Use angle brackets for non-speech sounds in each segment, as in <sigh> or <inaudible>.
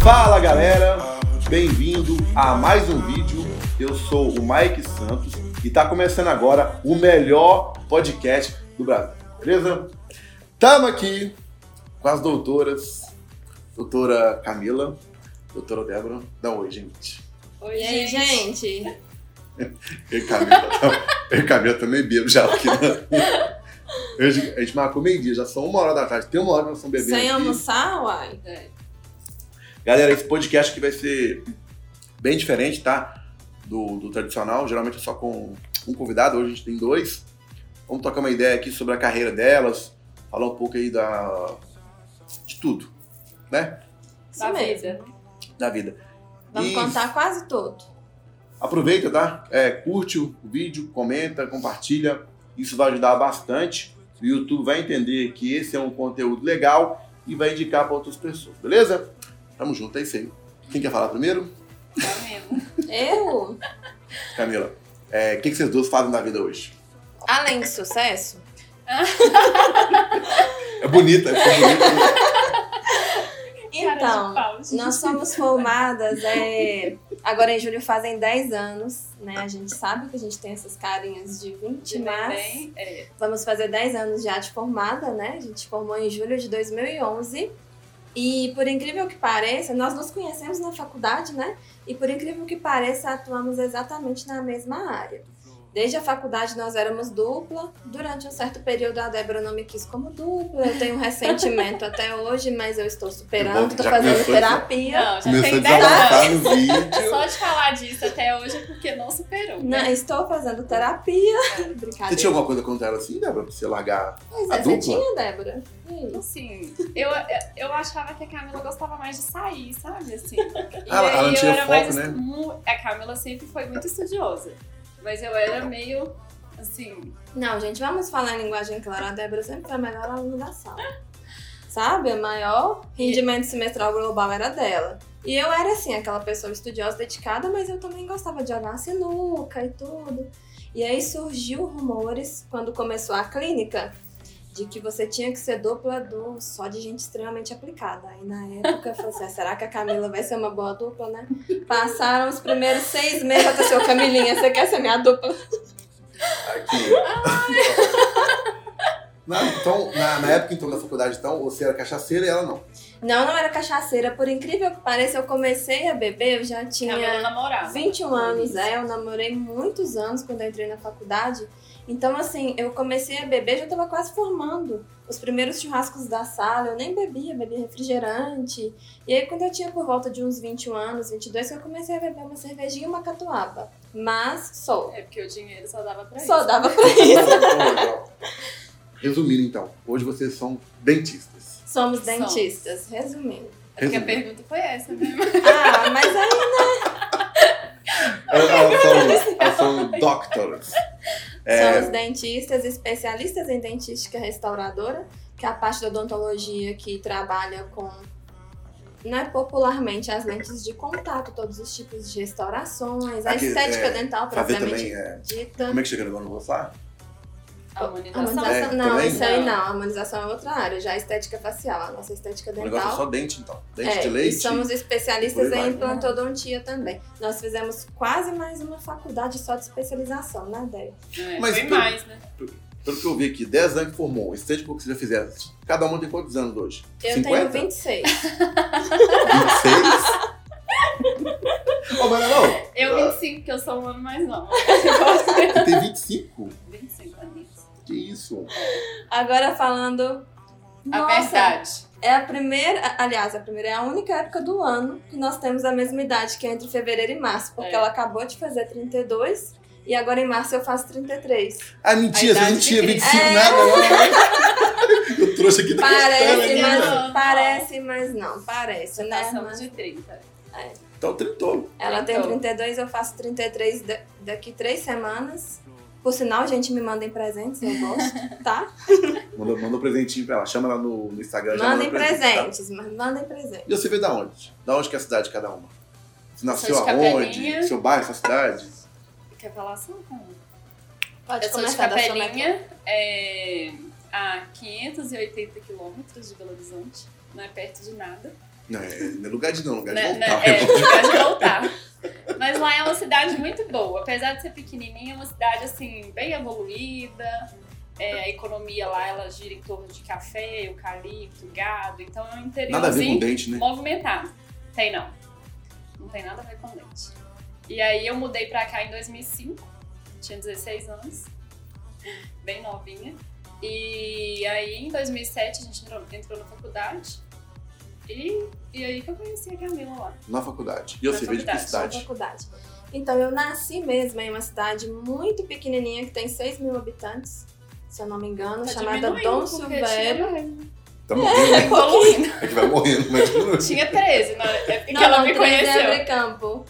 Fala galera, bem-vindo a mais um vídeo. Eu sou o Mike Santos e está começando agora o melhor podcast do Brasil, beleza? Estamos aqui com as doutoras, doutora Camila, doutora Débora. Dá um oi, gente. Oi, e aí, gente? <laughs> E Camila, eu Camila também bebo já aqui, né? <laughs> A gente marcou meio-dia, já são uma hora da tarde. Tem uma hora que nós estamos bebendo. Sem aqui. almoçar, uai? É. Galera, esse podcast aqui vai ser bem diferente, tá? Do, do tradicional. Geralmente é só com um convidado, hoje a gente tem dois. Vamos trocar uma ideia aqui sobre a carreira delas, falar um pouco aí da. de tudo, né? Da vida. Da vida. Vamos e... contar quase tudo. Aproveita, tá? É, curte o vídeo, comenta, compartilha. Isso vai ajudar bastante. O YouTube vai entender que esse é um conteúdo legal e vai indicar para outras pessoas, beleza? Tamo junto, é isso aí. Quem quer falar primeiro? Camila. Eu? <laughs> Camila, é, o que, que vocês duas fazem na vida hoje? Além de sucesso? <laughs> é bonita, é bonita. <laughs> Então, nós somos formadas, é, agora em julho fazem 10 anos, né? A gente sabe que a gente tem essas carinhas de 20, de mas bem, é. vamos fazer 10 anos já de formada, né? A gente formou em julho de 2011. E por incrível que pareça, nós nos conhecemos na faculdade, né? E por incrível que pareça, atuamos exatamente na mesma área. Desde a faculdade nós éramos dupla. Durante um certo período a Débora não me quis como dupla. Eu tenho um ressentimento até hoje, mas eu estou superando, estou fazendo terapia. Não, já começou tem 10 anos. vídeo. Só de falar disso até hoje é porque não superou. Né? Não, estou fazendo terapia. É. Você tinha alguma coisa contra ela assim, Débora, pra você largar pois a é, dupla? Você tinha, Débora? Assim, eu, eu achava que a Camila gostava mais de sair, sabe? Assim. E ah, ela não tinha foco, mais, né? A Camila sempre foi muito estudiosa. Mas eu era meio assim. Não, gente, vamos falar em linguagem clara. A Débora sempre foi a melhor aluna da sala. Sabe? O maior rendimento semestral global era dela. E eu era assim, aquela pessoa estudiosa, dedicada, mas eu também gostava de jogar sinuca e tudo. E aí surgiu rumores quando começou a clínica de que você tinha que ser dupla do só de gente extremamente aplicada. Aí na época eu falei assim, ah, será que a Camila vai ser uma boa dupla, né? Passaram os primeiros seis meses, até assim, Camilinha, você quer ser minha dupla? Aqui. <laughs> na, então, na, na, época então da faculdade, então, você era cachaceira e ela não? Não, não era cachaceira. Por incrível que pareça, eu comecei a beber, eu já tinha 21 anos. É, eu namorei muitos anos quando eu entrei na faculdade. Então, assim, eu comecei a beber, já estava quase formando. Os primeiros churrascos da sala, eu nem bebia, bebia refrigerante. E aí, quando eu tinha por volta de uns 21 anos, 22, eu comecei a beber uma cervejinha e uma catuaba. Mas só. É porque o dinheiro só dava pra só isso. Só dava pra <laughs> isso. Resumindo, então, hoje vocês são dentistas. Somos dentistas, resumindo. É porque a pergunta foi essa mesmo. Ah, mas aí, né? Elas são, elas são <laughs> doctors. É... Somos dentistas, especialistas em dentística restauradora, que é a parte da odontologia que trabalha com, né, popularmente, as lentes de contato, todos os tipos de restaurações, a estética é, dental, propriamente é, dita. Como é que chega no vou falar? Harmonização. harmonização é, não, também? isso aí não. A harmonização é outra área, já a estética facial, a nossa estética dental. O negócio é só dente, então. Dente é, de leite. E somos especialistas em implantodontia também. Nós fizemos quase mais uma faculdade só de especialização, né, Déia? É, Mas pelo, mais, né? Pelo que eu vi aqui, 10 anos que formou, estético que vocês já fizeram, cada uma tem quantos anos hoje? Eu 50? tenho 26. 26? oh, mas não, Eu 25, que eu sou um ano mais nova. Você tem 25? 25 anos. Que isso? Agora falando. A nossa, verdade. É a primeira, aliás, a primeira é a única época do ano que nós temos a mesma idade, que é entre fevereiro e março, porque é. ela acabou de fazer 32 e agora em março eu faço 33. Ah, mentira, você não tinha 25 é... nada, não. <laughs> Eu trouxe aqui da Parece, mas, não, parece, mas não, parece, você né? Mas... de 30. É. Então, trintou. Ela tem 32, eu faço 33 daqui três semanas. Por sinal, gente, me mandem presentes, eu gosto, <laughs> tá? manda, manda um presentinho pra ela, chama ela no, no Instagram. Mandem presentes, tá? mas mandem presentes. E você veio da onde? Da onde que é a cidade de cada uma? Você nasceu aonde? Seu bairro, sua cidade? Quer falar assim? Pode eu sou de Capelinha, é... a 580 quilômetros de Belo Horizonte, não é perto de nada. Não, é, não é lugar de não, lugar de Né- voltar. né, É, <laughs> lugar de voltar. Mas lá é uma cidade muito boa. Apesar de ser pequenininha, é uma cidade, assim, bem evoluída. É, a economia lá, ela gira em torno de café, eucalipto, gado. Então é um Nada a ver com dente, né? movimentado. Tem não. Não tem nada a ver com dente. E aí eu mudei pra cá em 2005. Tinha 16 anos. Bem novinha. E aí em 2007 a gente entrou, entrou na faculdade. E, e aí que eu conheci a Camila lá. Na faculdade. E eu veio de que faculdade, na cidade? faculdade. Então, eu nasci mesmo em uma cidade muito pequenininha que tem 6 mil habitantes, se eu não me engano, Tá chamada Dom Silvério. Tinha, Tá <laughs> morrendo, né? evoluindo. É que vai morrendo, mas tinha 13, na época que Não, ela não, me é conheceu. Abricampo.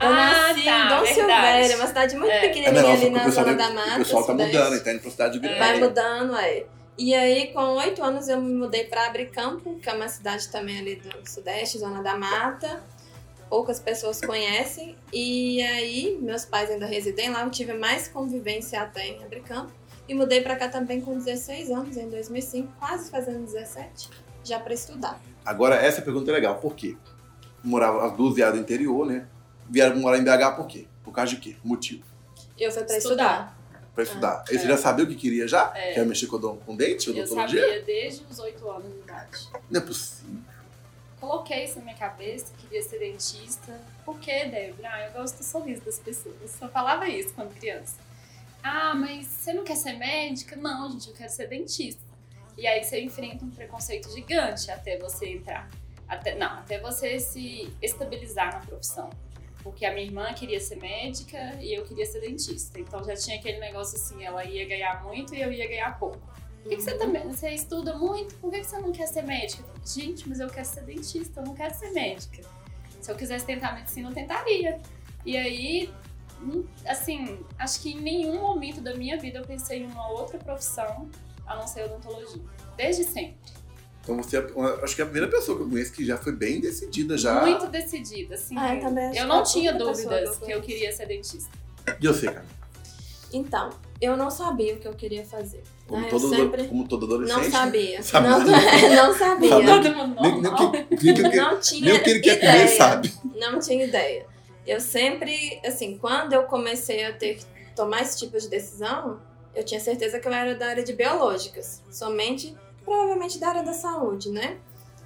Eu Ah, nasci tá, em Dom verdade. Silvério, uma cidade muito É. É, pequenininha não, ali na o pessoal, zona da mata. o pessoal tá mudando, tá indo pra cidade grande. Vai É. mudando, aí. E aí, com oito anos, eu me mudei para Abricampo, que é uma cidade também ali do Sudeste, Zona da Mata. Poucas pessoas conhecem. E aí, meus pais ainda residem lá, eu tive mais convivência até em Abricampo. E mudei para cá também com 16 anos, em 2005, quase fazendo 17, já para estudar. Agora, essa pergunta é legal. Por quê? Morava, as duas vieram do interior, né? Vieram morar em BH por quê? Por causa de quê? Motivo. Eu fui para Estudar. estudar. Pra estudar. E você É. já sabia o que queria já? É. Quer mexer com, com dente, Eu odontologia? sabia desde os 8 anos de idade. Não é possível. Coloquei isso na minha cabeça, queria ser dentista. Por que, Débora? Ah, eu gosto do sorriso das pessoas. Só falava isso quando criança. Ah, mas você não quer ser médica? Não, gente, eu quero ser dentista. E aí você enfrenta um preconceito gigante até você entrar. Até, não, até você se estabilizar na profissão. Porque a minha irmã queria ser médica e eu queria ser dentista. Então já tinha aquele negócio assim, ela ia ganhar muito e eu ia ganhar pouco. Por que, que você também. Você estuda muito, por que, que você não quer ser médica? Gente, mas eu quero ser dentista, eu não quero ser médica. Se eu quisesse tentar medicina, eu tentaria. E aí, hum, assim, acho que em nenhum momento da minha vida eu pensei em uma outra profissão a não ser odontologia. Desde sempre. Então você é, acho que é a primeira pessoa que eu conheço que já foi bem decidida já. Muito decidida, assim. Ah, eu também eu que não é tinha dúvidas que eu que queria ser dentista. E sei, cara. Então, eu não sabia o que eu queria fazer. Como, né? todo, sempre como todo adolescente. não <laughs> <laughs> sabia. Sabe Não, não sabia. Todo mundo Nem, nem, que, que- Não tinha nem o que ele quer ideia. comer, sabe? Não tinha ideia. Eu sempre, assim, quando eu comecei a ter tomar esse tipo de decisão, eu tinha certeza que eu era da área de biológicas, somente provavelmente da área da saúde, né?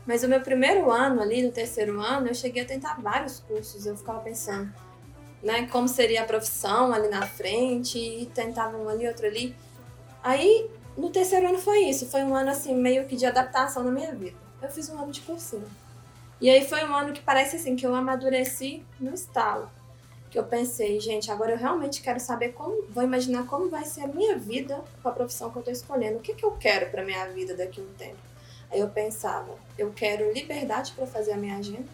Mas o meu primeiro ano ali, no terceiro ano, eu cheguei a tentar vários cursos. Eu ficava pensando, né, como seria a profissão ali na frente, e tentava um ali, outro ali. Aí, no terceiro ano foi isso, foi um ano assim meio que de adaptação na minha vida. Eu fiz um ano de cursinho. E aí foi um ano que parece assim que eu amadureci no estalo. Que eu pensei, gente, agora eu realmente quero saber como, vou imaginar como vai ser a minha vida com a profissão que eu tô escolhendo. O que que eu quero pra minha vida daqui a um tempo? Aí eu pensava, eu quero liberdade para fazer a minha agenda,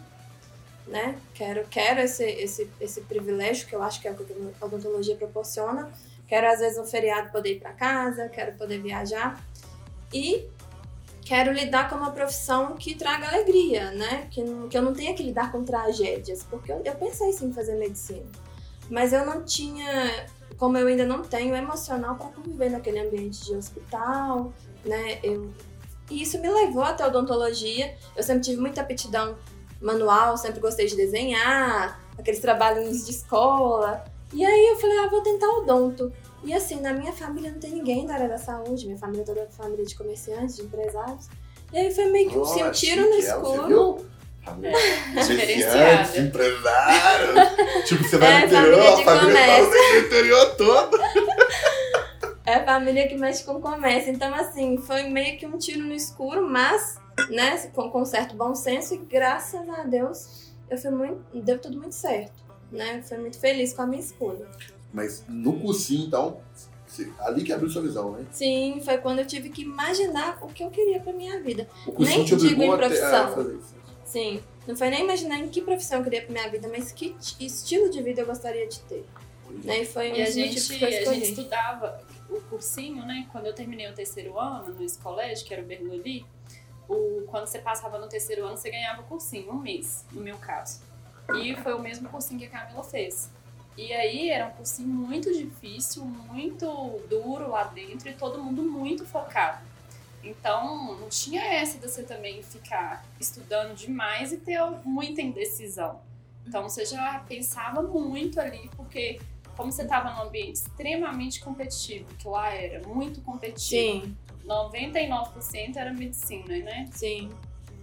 né? Quero, quero esse, esse, esse privilégio que eu acho que é o que a odontologia proporciona. Quero, às vezes, um feriado poder ir para casa, quero poder viajar. E quero lidar com uma profissão que traga alegria, né? Que, que eu não tenha que lidar com tragédias. Porque eu, eu pensei sim em fazer medicina. Mas eu não tinha, como eu ainda não tenho, emocional para conviver naquele ambiente de hospital, né? Eu, e isso me levou até odontologia. Eu sempre tive muita aptidão manual, sempre gostei de desenhar, aqueles trabalhinhos de escola. E aí eu falei, ah, vou tentar odonto. E assim, na minha família não tem ninguém da área da saúde, minha família é toda família de comerciantes, de empresários. E aí foi meio que um, assim, um Nossa, tiro no escuro. viu? Família Diferenciada. Comerciante, empresário. <laughs> tipo, você vai É, no interior, família de a família tá comércio. no interior todo. É a família que mexe com comércio. Então, assim, foi meio que um tiro no escuro, mas, né, com, com certo bom senso, e graças a Deus, eu fui muito. Deu tudo muito certo. Né? Fui muito feliz com a minha escolha. Mas no cursinho, então, ali que abriu sua visão, né? Sim, foi quando eu tive que imaginar o que eu queria pra minha vida. O cursinho Nem te digo em profissão. Sim, não foi nem imaginar em que profissão eu queria pra minha vida, mas que estilo de vida eu gostaria de ter. Né? E foi um E a gente, a gente estudava o cursinho, né? Quando eu terminei o terceiro ano no colégio, que era o Bernoulli, o, quando você passava no terceiro ano, você ganhava o cursinho, um mês, no meu caso. E foi o mesmo cursinho que a Camila fez. E aí era um cursinho muito difícil, muito duro lá dentro e todo mundo muito focado. Então, não tinha essa de você também ficar estudando demais e ter muita indecisão. Então, você já pensava muito ali, porque como você estava num ambiente extremamente competitivo, que lá era muito competitivo. Sim. 99% era medicina, né? Sim.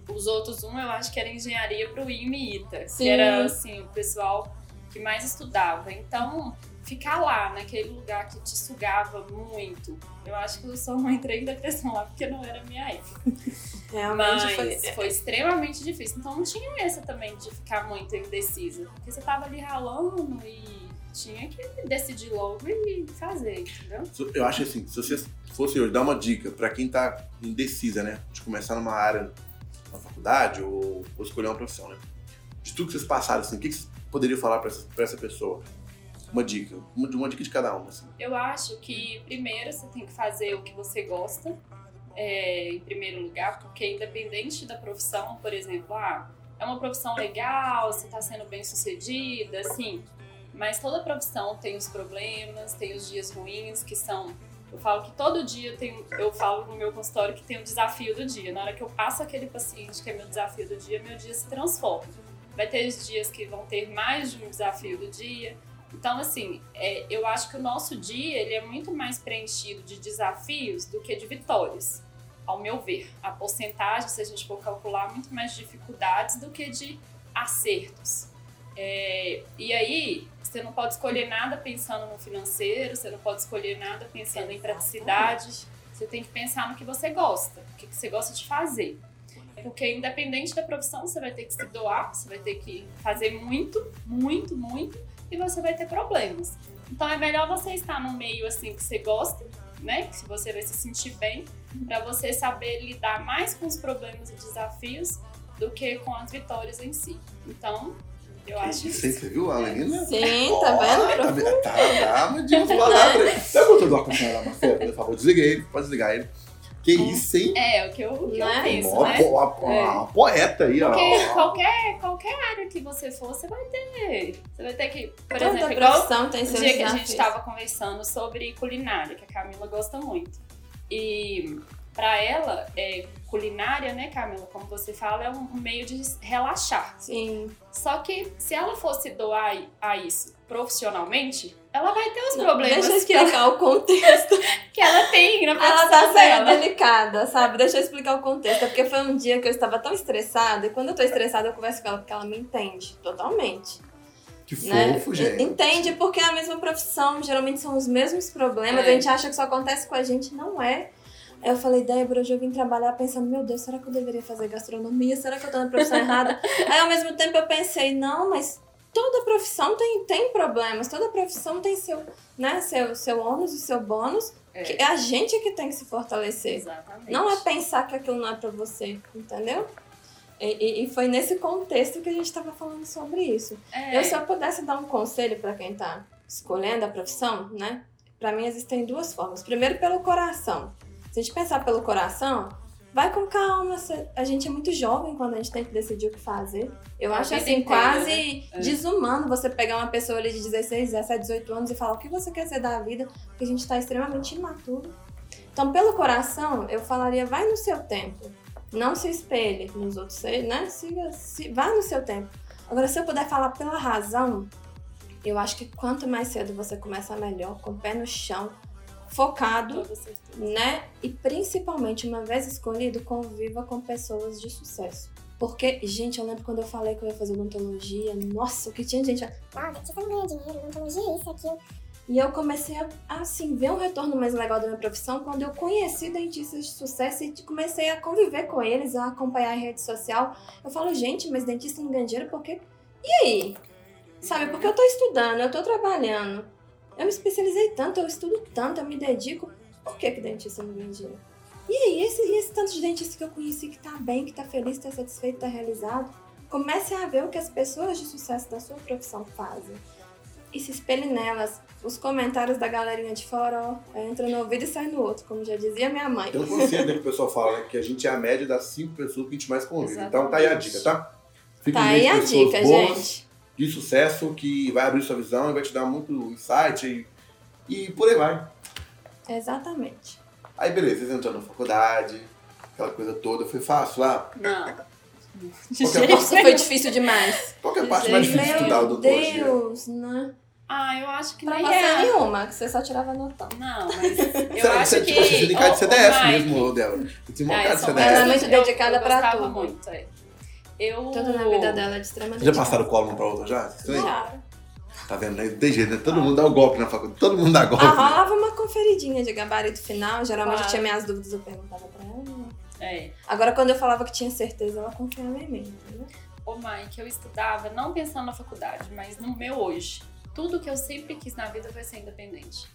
Os outros um eu acho que era engenharia para o IME e ITA, Sim. que era assim, o pessoal que mais estudava. Então, ficar lá, naquele lugar que te sugava muito. Eu acho que eu só não entrei em depressão lá porque não era minha época. <laughs> Realmente Mas foi... foi extremamente difícil. Então não tinha essa também de ficar muito indecisa. Porque você tava ali ralando e tinha que decidir logo e fazer, entendeu? Eu acho assim, se você fosse hoje dar uma dica para quem tá indecisa, né? De começar numa área, na faculdade ou, ou escolher uma profissão, né? De tudo que vocês passaram, assim, o que, que você poderia falar para essa, essa pessoa? Uma dica, uma, uma dica de cada uma. Assim. Eu acho que primeiro você tem que fazer o que você gosta, é, em primeiro lugar, porque independente da profissão, por exemplo, ah, é uma profissão legal, você está sendo bem sucedida, assim, mas toda profissão tem os problemas, tem os dias ruins, que são. Eu falo que todo dia tem. Eu falo no meu consultório que tem o desafio do dia. Na hora que eu passo aquele paciente que é meu desafio do dia, meu dia se transforma. Vai ter dias que vão ter mais de um desafio do dia, então, assim, é, eu acho que o nosso dia ele é muito mais preenchido de desafios do que de vitórias, ao meu ver. A porcentagem, se a gente for calcular, muito mais de dificuldades do que de acertos. É, e aí, você não pode escolher nada pensando no financeiro, você não pode escolher nada pensando em praticidade. Você tem que pensar no que você gosta, o que você gosta de fazer. Porque independente da profissão, você vai ter que se doar, você vai ter que fazer muito, muito, muito e você vai ter problemas. Então é melhor você estar no meio assim que você gosta, né? Que você vai se sentir bem, para você saber lidar mais com os problemas e desafios do que com as vitórias em si. Então, eu acho isso. Você viu a? Sim, tá vendo? Tá, tá, tá, de palavras. Você botou do ar-condicionado, Marcelo? Por favor, desliguei ele, pode desligar ele. Que isso, hein? É, o que eu, o que eu né? penso, uma, né? Uma, uma, é. uma poeta aí, ó. Porque qualquer, qualquer área que você for, você vai ter. Você vai ter que, por Toda exemplo, igual tem o dia que a gente estava conversando sobre culinária, que a Camila gosta muito. E para ela, é, culinária, né, Camila, como você fala, é um meio de relaxar. Sim. Só que se ela fosse doar a isso profissionalmente, ela vai ter os problemas. Deixa eu explicar o contexto. <laughs> que ela tem na Ela tá sendo delicada, sabe? Deixa eu explicar o contexto. É porque foi um dia que eu estava tão estressada, e quando eu tô estressada, eu converso com ela porque ela me entende totalmente. Que né? fofo, gente. Entende porque é a mesma profissão, geralmente são os mesmos problemas, é. a gente acha que isso acontece com a gente, não é. Aí eu falei, Débora, hoje eu vim trabalhar pensando, meu Deus, será que eu deveria fazer gastronomia? Será que eu tô na profissão errada? <laughs> Aí ao mesmo tempo eu pensei, não, mas toda profissão tem, tem problemas, toda profissão tem seu, né, seu, seu ônus e seu bônus. É. Que é a gente que tem que se fortalecer. Exatamente. Não é pensar que aquilo não é para você, entendeu? E, e, foi nesse contexto que a gente estava falando sobre isso. É. Eu, se eu pudesse dar um conselho para quem está escolhendo a profissão, né? Para mim existem duas formas. Primeiro, pelo coração. Se a gente pensar pelo coração, vai com calma. A gente é muito jovem quando a gente tem que decidir o que fazer. Eu acho assim, quase né? É. desumano você pegar uma pessoa ali de 16, 17, 18 anos e falar o que você quer ser da vida, porque a gente está extremamente imaturo. Então, pelo coração, eu falaria, vai no seu tempo. Não se espelhe nos outros, né? Siga, se, vá no seu tempo. Agora, se eu puder falar pela razão, eu acho que quanto mais cedo você começa melhor, com o pé no chão, focado, né? E principalmente, uma vez escolhido, conviva com pessoas de sucesso. Porque, gente, eu lembro quando eu falei que eu ia fazer odontologia, nossa, o que tinha gente. Ah, dentista não ganha dinheiro, odontologia é isso, aquilo. E eu comecei a, assim, ver um retorno mais legal da minha profissão quando eu conheci dentistas de sucesso e comecei a conviver com eles, a acompanhar em rede social. Eu falo, gente, mas dentista não ganha dinheiro porque. E aí? Sabe, porque eu tô estudando, eu tô trabalhando eu me especializei tanto, eu estudo tanto, eu me dedico. Por que, que dentista não ganha dinheiro? E aí, esse, esse tanto de dentista que eu conheci que tá bem, que tá feliz, tá satisfeito, tá realizado, comece a ver o que as pessoas de sucesso da sua profissão fazem. E se espelhe nelas. Os comentários da galerinha de fora, ó, entra no ouvido e sai no outro, como já dizia minha mãe. Tem um que o pessoal fala, né? Que a gente é a média das cinco pessoas que a gente mais convive. Exatamente. Então tá aí a dica, tá? Fique tá aí a dica, boas. gente de sucesso que vai abrir sua visão e vai te dar muito insight e, e por aí vai. Exatamente. Aí beleza, vocês entraram na faculdade, aquela coisa toda, foi fácil lá? Não. Qualquer Nossa, foi difícil demais. Qual que é a parte mais difícil de estudar Meu odontologia? Deus, né? Ah, eu acho que Pra nem passar é. nenhuma, que você só tirava notão. Não, mas <laughs> eu Será acho você, que... tipo, você tem cara de CDF mesmo. Você uma Ah, cara eu de sou CDF. Ela é dedicada eu, pra gostava tudo. muito, é. Eu... Tudo na vida dela é de extrema Já passaram cola um pra outra já? Também? Já. Tá vendo? né? Tem jeito, né? Todo mundo dá o golpe na faculdade. Todo mundo dá golpe. Ah, rolava uma conferidinha de gabarito final. Geralmente eu Claro. tinha minhas dúvidas, eu perguntava pra ela. É. Agora, quando eu falava que tinha certeza, ela confiava em mim, entendeu? Ô, Mike, eu estudava não pensando na faculdade, mas no meu hoje. Tudo que eu sempre quis na vida foi ser independente.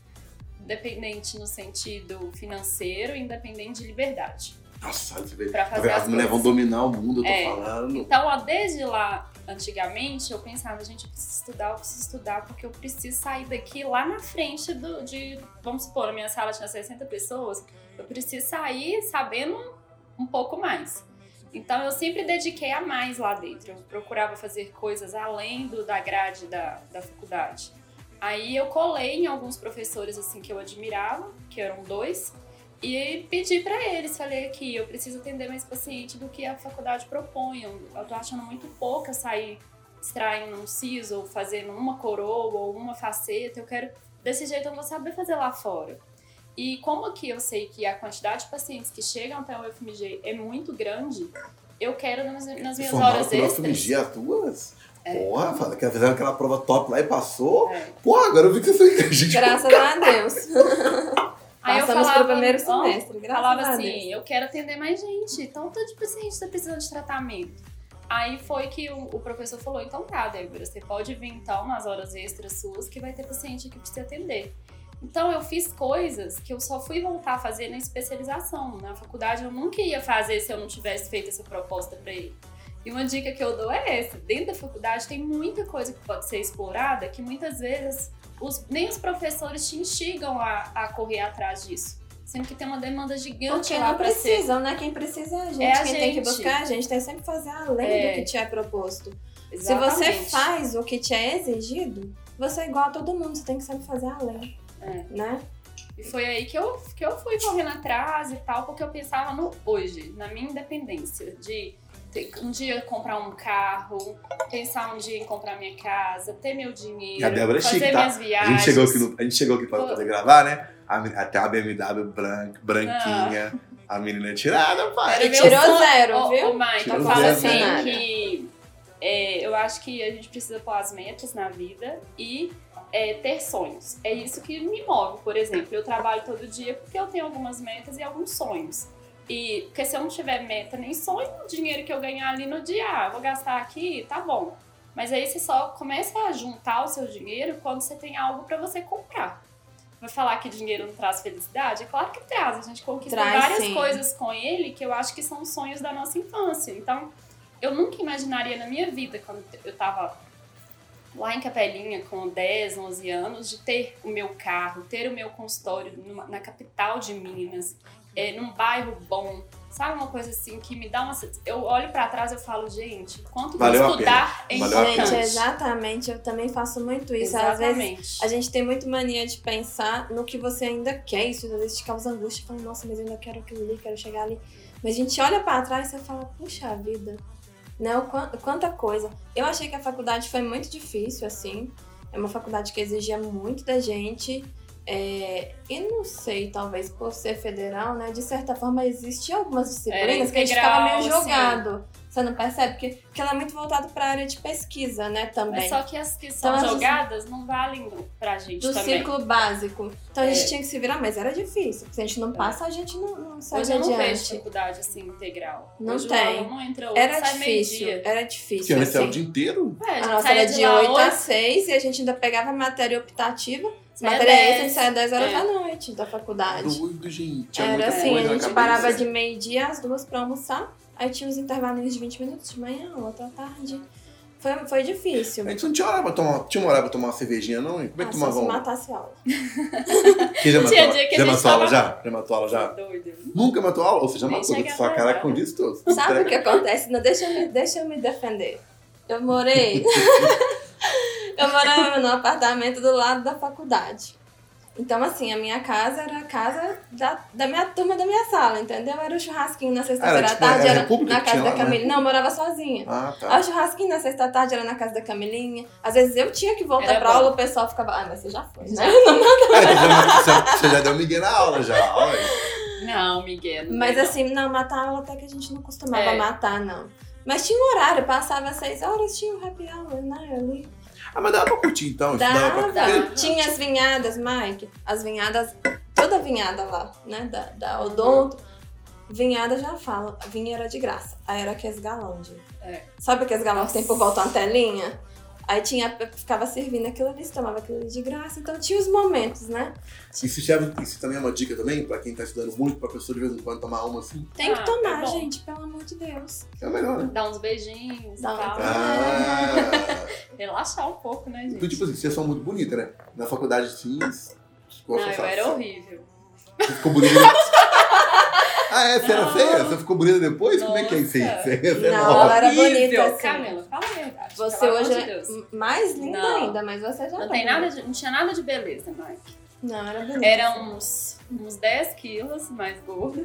Independente no sentido financeiro, independente de liberdade. Nossa, você. Pra Tá fazer as As mulheres vão dominar o mundo, eu tô É. falando. Então, ó, desde lá, antigamente, eu pensava, gente, eu preciso estudar, eu preciso estudar, porque eu preciso sair daqui lá na frente do, de. Vamos supor, a minha sala tinha 60 pessoas, eu preciso sair sabendo um pouco mais. Então, eu sempre dediquei a mais lá dentro. Eu procurava fazer coisas além do, da grade da, da faculdade. Aí eu colei em alguns professores assim que eu admirava, que eram dois, e pedi pra eles, falei aqui, eu preciso atender mais paciente do que a faculdade propõe. Eu, eu tô achando muito pouca sair extraindo um siso, ou fazendo uma coroa, ou uma faceta. Eu quero, desse jeito eu vou saber fazer lá fora. E como aqui eu sei que a quantidade de pacientes que chegam até o UFMG é muito grande, eu quero nas, nas minhas horas extras. FMG as duas? É. Porra, fala que fizeram aquela prova top lá e passou. É. Porra, agora eu vi que você foi <laughs> gente. Graças a Deus. <laughs> Aí eu Passamos falava, pro primeiro semestre, graças falava assim, eu quero atender mais gente, então todo de paciente tá precisando de tratamento. Aí foi que o, o professor falou, então tá, Débora, você pode vir então nas horas extras suas que vai ter paciente pra você atender. Então eu fiz coisas que eu só fui voltar a fazer na especialização. Na faculdade eu nunca ia fazer se eu não tivesse feito essa proposta pra ele. E uma dica que eu dou é essa: dentro da faculdade tem muita coisa que pode ser explorada que muitas vezes os- nem os professores te instigam a, a correr atrás disso. Sendo que tem uma demanda gigante Porque lá não pra ser. precisam, né? Quem precisa é a gente. É a Quem tem que gente. buscar é a gente. Tem que sempre fazer além É. do que te é proposto. Se você Exatamente. faz o que te é exigido, você é igual a todo mundo. Você tem que sempre fazer além. É. Né? E foi aí que eu, que eu fui correndo atrás e tal, porque eu pensava no hoje, na minha independência, de um dia comprar um carro, pensar um dia em comprar minha casa, ter meu dinheiro, a é fazer chique, tá? minhas A viagens. gente chegou aqui, no- a gente chegou aqui pra poder gravar, né? A Até a BMW branca, branquinha. A menina é tirada, pai. Tirou zero, Ô, viu? Ô, Mike, Tirou eu falo zero. assim que é, eu acho que a gente precisa pôr as metas na vida e é, ter sonhos. É isso que me move, por exemplo. Eu trabalho todo dia porque eu tenho algumas metas e alguns sonhos. E porque se eu não tiver meta nem sonho, o dinheiro que eu ganhar ali no dia, ah, vou gastar aqui, tá bom. Mas aí você só começa a juntar o seu dinheiro quando você tem algo pra você comprar. Vai falar que dinheiro não traz felicidade? É claro que traz. A gente conquista Traz, várias sim. coisas com ele que eu acho que são sonhos da nossa infância. Então, eu nunca imaginaria na minha vida, quando eu tava lá em Capelinha com 10, 11 anos, de ter o meu carro, ter o meu consultório na capital de Minas, é, num bairro bom. Sabe uma coisa assim que me dá uma. Eu olho pra trás e eu falo, gente, quanto que Valeu estudar é a Gente, importante. exatamente. Eu também faço muito isso. Às vezes Exatamente. a gente tem muito mania de pensar no que você ainda quer. Isso às vezes te causa angústia. Fala, nossa, mas eu ainda quero aquilo ali, quero chegar ali. Mas a gente olha pra trás e você fala, puxa vida, né? Quanta coisa. Eu achei que a faculdade foi muito difícil, assim. É uma faculdade que exigia muito da gente. É, e não sei, talvez por ser federal, né? De certa forma, existiam algumas disciplinas que a gente ficava meio integral, jogado. Você não percebe? Porque, porque ela é muito voltada pra área de pesquisa, né? Também. Mas só que as que são Então, as- jogadas não valem pra gente do também. ciclo básico. Então a gente É. tinha que se virar, mas era difícil. Se a gente não passa, a gente não, não segue Hoje eu não vejo adiante. faculdade assim integral. Não Hoje tem. O aluno entra Era sai difícil, era difícil. antes era o Assim. dia inteiro. É, a A nossa era de de lá 8 a oito, 6 e a gente ainda pegava matéria optativa. Saía matéria extra, a dez. gente saía 10 horas É. da noite da faculdade. Doido, gente. Tinha Era assim, a gente parava de meio-dia às duas pra almoçar. Aí tinha uns intervalos de 20 minutos de manhã, outra tarde. Foi, foi difícil. A gente não tinha hora pra tomar. Tinha uma hora pra tomar uma cervejinha, não? hein? Como é Ah, que só tomava se uma? matasse aula. <laughs> Que já matou, Tinha dia que a já gente matou aula tava- já? Já matou aula já? Doido. Nunca matou aula? Ou você já Nem matou? cheguei Sua a cara com isso tudo. Sabe o que acontece? Não, deixa, eu me, deixa eu me defender. Eu morei. <laughs> eu morava num apartamento do lado da faculdade. Então, assim, a minha casa era a casa da, da minha turma da minha sala, entendeu? Era o churrasquinho na sexta-feira à tipo, tarde, era na casa tinha da né? Camilinha. Não, eu morava sozinha. Ah, tá. o churrasquinho na sexta à tarde era na casa da Camilinha. Às vezes eu tinha que voltar Era pra bom. aula, o pessoal ficava. Ah, mas você já foi, né? Já. <laughs> É, você, já deu migué na aula já. Olha. Não, Miguel. não Mas não. assim, não, matar aula até que a gente não costumava É. matar, não. Mas tinha um horário, passava às seis horas, tinha um happy hour, né? Ali. Ah, mas dava pra curtir então. Dava pra Dava. curtir. Tinha as vinhadas, Mike. As vinhadas, toda vinhada lá, né? Da, da Odonto. Vinhada já fala, vinha era de graça. Aí era aqueles galão de. É. Sabe aqueles galão que tem por volta uma telinha? Aí tinha, ficava servindo aquilo ali, você tomava aquilo ali de graça. Então tinha os momentos, né? E se serve, isso também é uma dica também, pra quem tá estudando muito, pra pessoa de vez em quando tomar uma assim. Tem que Ah, tomar, é gente, pelo amor de Deus. É melhor, né? Dar uns beijinhos Dá um-. Ah, <laughs> Relaxar um pouco, né, gente? então, tipo assim, vocês são muito bonitas, né? Na faculdade, sim. Não, eu era horrível. Você ficou bonita. <laughs> ah, é? Você era feia? Você ficou bonita depois? Como é que é isso aí? Nossa. Você, você é Não, nova. ela era bonita, assim. Camila, fala a verdade. Você hoje de é Deus. mais linda Não. ainda, mas você já Não tá tem nada de, não tinha nada de beleza, Mike. Não, era bonita. Era uns, uns 10 quilos mais gorda.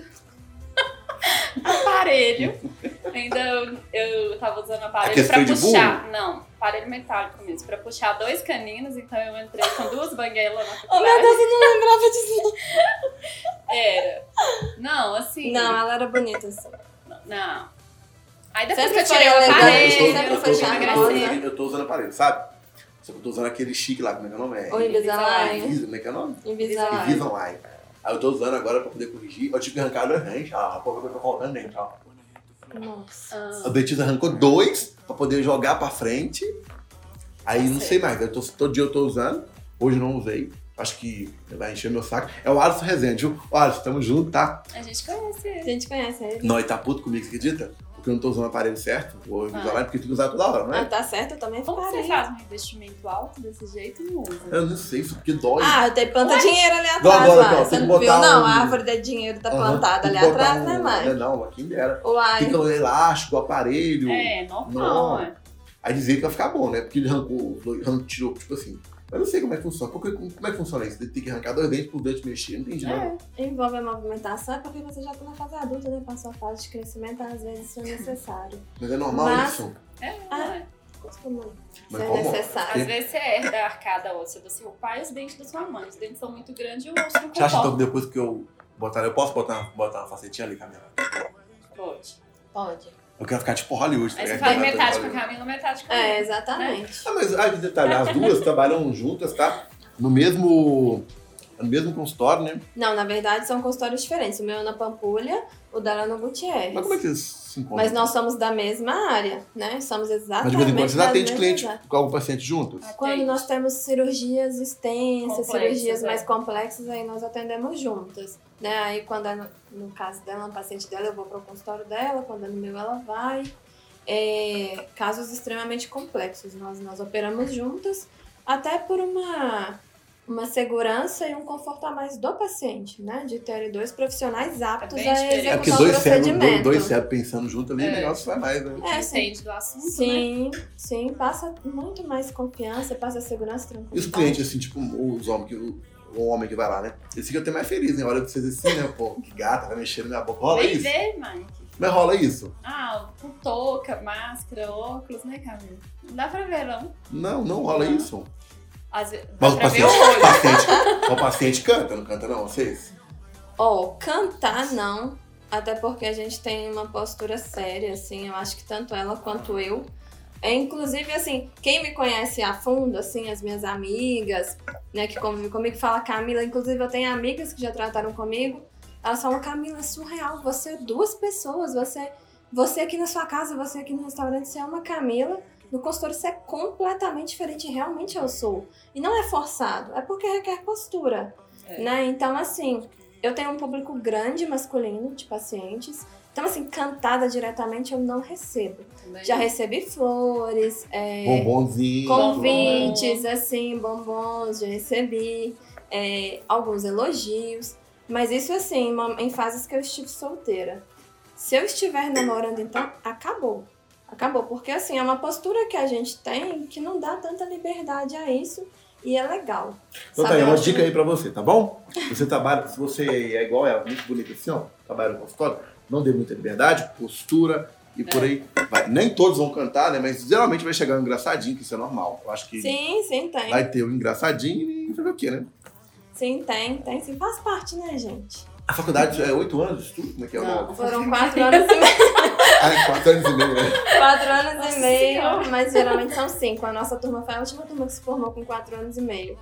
<laughs> aparelho. <laughs> Ainda eu, eu tava usando aparelho pra puxar. Não, aparelho metálico mesmo. Pra puxar dois caninos, então eu entrei com duas banguelas na Oh, meu. Deus, eu não lembrava disso. <laughs> Era. Não, assim. Não, ela era bonita, assim. Não. Aí depois Sempre que eu tirei o elegante, aparelho, sempre eu foi fui charmosa. emagrecer. Eu tô usando aparelho, sabe? Só que eu tô usando aquele chique lá, como é que é o nome? É O Invisalign. Invisa- Como é que é o nome? Invisalign. Invisalign. Aí eu tô usando agora pra poder corrigir. Eu tive que arrancar dois dentes. ó. A pouco eu tô colocando dentro, ó. Nossa. Ah, O dentista arrancou dois pra poder jogar pra frente. Aí não sei mais. Eu tô, todo dia eu tô usando. Hoje eu não usei. Acho que vai encher meu saco. É o Alisson Rezende, viu? Alisson, tamo junto, tá? a gente conhece A ele. gente conhece ele. Nós tá puto comigo, você acredita? Porque eu não tô usando o aparelho certo. O Ah. Porque tem que usar toda hora, não Ah, é? tá certo, eu também Como você faz um investimento alto desse jeito e não usa? Eu não sei, isso porque dói. Ah, tem planta dinheiro ali atrás, agora, lá. ó, Você tem que não viu, botar não? um- A árvore de dinheiro tá plantada tem ali que atrás, né, um- mãe? Não, não, aqui dera. Uai. Fica o elástico, o aparelho. É, normal, Não. é. Aí dizer que vai ficar bom, né? Porque ele arrancou, arrancou, tirou, tipo assim. Eu não sei como é que funciona. Porque, como é que funciona isso? Tem que arrancar dois dentes pro dente mexer. Não entendi, não. É. Envolve a movimentação, é porque você já tá na fase adulta, né? Passou a fase de crescimento, às vezes isso é necessário. <laughs> Mas é normal Mas- isso? É, Ah. é. Costuma Mas como? necessário. Às vezes você herda a arcada óssea do seu pai e os dentes da sua mãe. Os dentes são muito grandes e o osso não Você acha então que depois que eu botar. Eu posso botar, botar uma facetinha ali, Camila? Pode. Pode. Eu quero ficar tipo Hollywood. tá Aí você faz metade com a. Camila, metade com a É, mim. exatamente. Ah, mas ah, que detalhe, as duas trabalham juntas, tá? No mesmo. No mesmo consultório, né? Não, na verdade são consultórios diferentes. O meu é na Pampulha, o dela é no Gutierrez. Mas como é que eles se encontram? Mas nós somos da mesma área, né? Somos exatamente Mas de vez em quando vocês atendem cliente áreas. com algum paciente juntos? Quando nós temos cirurgias extensas, Complexas, cirurgias é. mais complexas, aí nós atendemos juntas. Né? Aí quando é no, no caso dela, uma paciente dela, eu vou para o consultório dela, quando é no meu, ela vai. É, casos extremamente complexos, nós, nós operamos juntas, até por uma, uma segurança e um conforto a mais do paciente, né? De ter dois profissionais aptos bem a diferente. É porque executar o dois cérebros, procedimento. dois, dois cérebros pensando junto ali, o É. negócio vai mais, né? É, sim. Entende do assunto, né? Sim, sim, passa muito mais confiança, passa segurança, E tranquilidade. os clientes, assim, tipo, os homens que. O, o homem que vai lá, né? Eles ficam até mais felizes, né? Olha pra vocês assim, né? Pô, que gata, vai mexendo na minha boca. Rola Vem isso? ver, Mike. Mas rola isso? Ah, com touca, máscara, óculos, né, Camila? Não dá pra ver, não. Não, não rola Não. isso. Às vezes, dá Mas o pra ver paciente, o paciente, o paciente canta, não canta não, vocês? Ó, cantar não, até porque a gente tem uma postura séria, assim, eu acho que tanto ela quanto eu. É, inclusive, assim, quem me conhece a fundo, assim, as minhas amigas, né, que convivem comigo, fala Camila, inclusive eu tenho amigas que já trataram comigo, elas falam, Camila, é surreal, você é duas pessoas, você, você aqui na sua casa, você aqui no restaurante, você é uma Camila, no consultório você é completamente diferente, realmente eu sou. E não é forçado, é porque requer postura, É. né, então assim... Eu tenho um público grande masculino de pacientes. Então, assim, cantada diretamente eu não recebo. Também. Já recebi flores, é, Bombonzinho. convites, assim, bombons, já recebi é, alguns elogios. Mas isso, assim, em fases que eu estive solteira. Se eu estiver namorando, então, acabou. Acabou. Porque, assim, é uma postura que a gente tem que não dá tanta liberdade a isso. E é legal. Então tá aí, uma dica aí pra você, tá bom? Você trabalha, se você é igual ela, muito bonita assim, ó, trabalha no consultório, não dê muita liberdade, postura e por aí vai. Nem todos vão cantar, né? Mas geralmente vai chegar um engraçadinho, que isso é normal. Eu acho que Sim, sim, tem. vai ter um engraçadinho e fazer o quê, né? Sim, tem, tem. Sim, faz parte, né, gente? A faculdade é oito anos de estudo? Como é que é o Não. Foram quatro anos e meio. <laughs> Ah, é quatro anos e meio, né? Quatro anos Nossa e meio, Senhora. mas geralmente são cinco. A nossa turma foi a última turma que se formou com quatro anos e meio.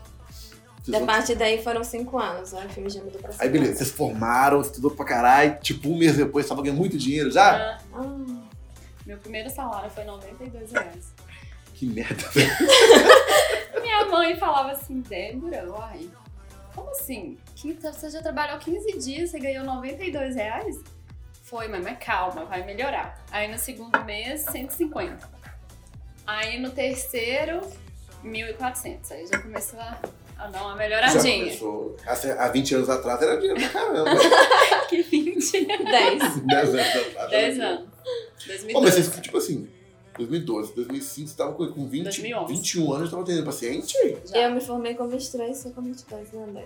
Vocês A vão- partir daí foram cinco anos. Aí o filme já mudou pra cinco Aí beleza, vocês formaram, estudou pra caralho, tipo um mês depois tava ganhando muito dinheiro já? Ah, anos. Ah, meu primeiro salário foi 92 reais. Que merda, velho. <laughs> Minha mãe falava assim, Débora, uai, como assim? Você já trabalhou 15 dias, você ganhou 92 reais? Foi, mãe, mas calma, vai melhorar. Aí no segundo mês, 150. Aí no terceiro, 1.400. Aí já começou a, a dar uma Já melhoradinha. começou. Assim, Há 20 anos atrás era dinheiro pra caramba. <laughs> Que 20. dez. 10 anos atrás. 10 era anos. Pô, mas 2012. vocês, tipo assim, 2012, 2005, você tava com com 20, 2011. 21 anos, tava atendendo paciente Já. Eu me formei com 23, você com 22, né, André?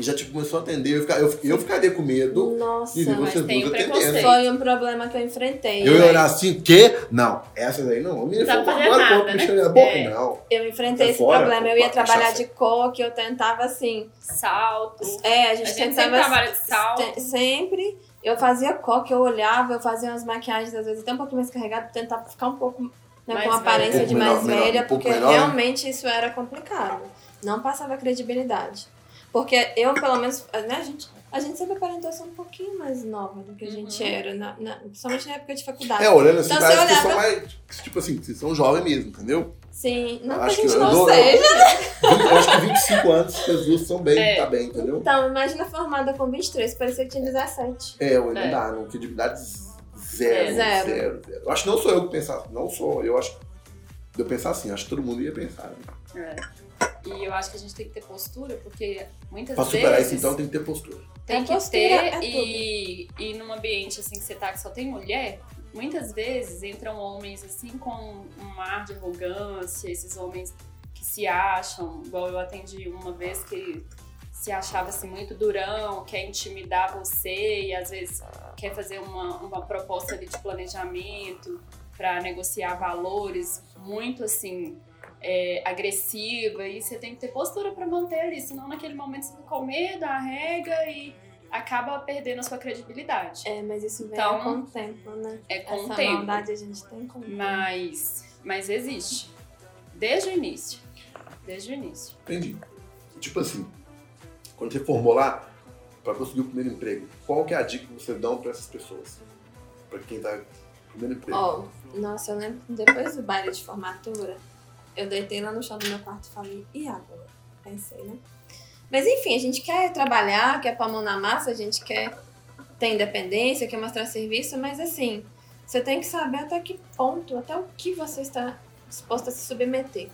E já tipo, começou a atender. Eu, fica- eu, eu ficaria com medo Nossa, de ver mas vocês tem duas atendendo. preconceito. foi um problema que eu enfrentei. Eu ia né? olhar assim, o quê? Não, essas aí não. A menina Não fazer nada, né? na boca, É. não. Eu enfrentei Sai esse fora, problema. Eu ia trabalhar cachaça. de coque, eu tentava assim. Salto. É, a A gente gente sempre tentava. trabalha de salto. sempre. Eu fazia coque, eu olhava, eu fazia umas maquiagens, às vezes até um pouquinho mais carregado, tentava ficar um pouco né, com a aparência velha. de Um mais melhor, velha, melhor, um porque melhor, né? realmente isso era complicado. Não passava credibilidade. Porque eu, pelo menos, né, a gente, a gente sempre aparentou ser um pouquinho mais nova do que a gente Uhum. era, na, na, principalmente na época de faculdade. É, olhando assim, Então, parece que vocês são mais. Tipo assim, vocês são jovens mesmo, entendeu? Sim, não Eu que a acho que gente eu não dou- seja. Eu acho que 25 anos, vocês duas são bem, É. tá bem, entendeu? Então, imagina formada com 23, parecia que tinha 17. É, eu não É. dá, não. Credibilidade zero, É. Zero. zero, zero. Eu acho que não sou eu que pensar, não sou. Eu acho de eu pensar assim, acho que todo mundo ia pensar. Né? É. E eu acho que a gente tem que ter postura, porque muitas Pra superar vezes isso, então, tem que ter postura. tem que postura ter é e, e num ambiente assim que você tá que só tem mulher, muitas vezes entram homens assim com um ar de arrogância, esses homens que se acham, igual eu atendi uma vez que se achava assim muito durão, quer intimidar você e às vezes quer fazer uma, uma proposta ali de planejamento para negociar valores muito assim é, agressiva e você tem que ter postura para manter ali, senão naquele momento você fica com medo, arrega e acaba perdendo a sua credibilidade. É, mas isso vem Então, com o tempo, né? É com Essa o tempo. maldade a gente tem com o tempo. Mas, mas existe. Desde o início. Desde o início. Entendi. Tipo assim, quando você formou lá, pra conseguir o primeiro emprego, qual que é a dica que você dá pra essas pessoas? Pra quem tá no primeiro emprego. Ó, nossa, eu lembro que depois do baile de formatura, eu deitei lá no chão do meu quarto e falei, e agora? Pensei, né? Mas enfim, a gente quer trabalhar, quer pôr a mão na massa, a gente quer ter independência, quer mostrar serviço, mas assim, você tem que saber até que ponto, até o que você está disposto a se submeter.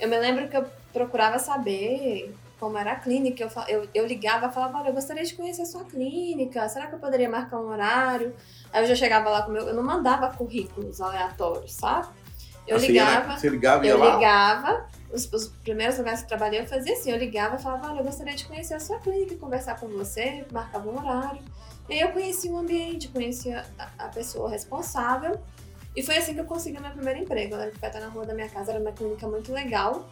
Eu me lembro que eu procurava saber como era a clínica, eu, eu, eu ligava falava, olha, eu gostaria de conhecer a sua clínica, será que eu poderia marcar um horário? Aí eu já chegava lá com meu. Eu não mandava currículos aleatórios, sabe? Eu na- ligava. Você ligava e Eu lá? ligava, os, os primeiros lugares que eu trabalhei, eu fazia assim, eu ligava e falava, olha, eu gostaria de conhecer a sua clínica, conversar com você, marcava um horário. E aí eu conhecia o ambiente, conhecia a, a pessoa responsável. E foi assim que eu consegui o meu primeiro emprego. Eu lembro que na rua da minha casa, era uma clínica muito legal,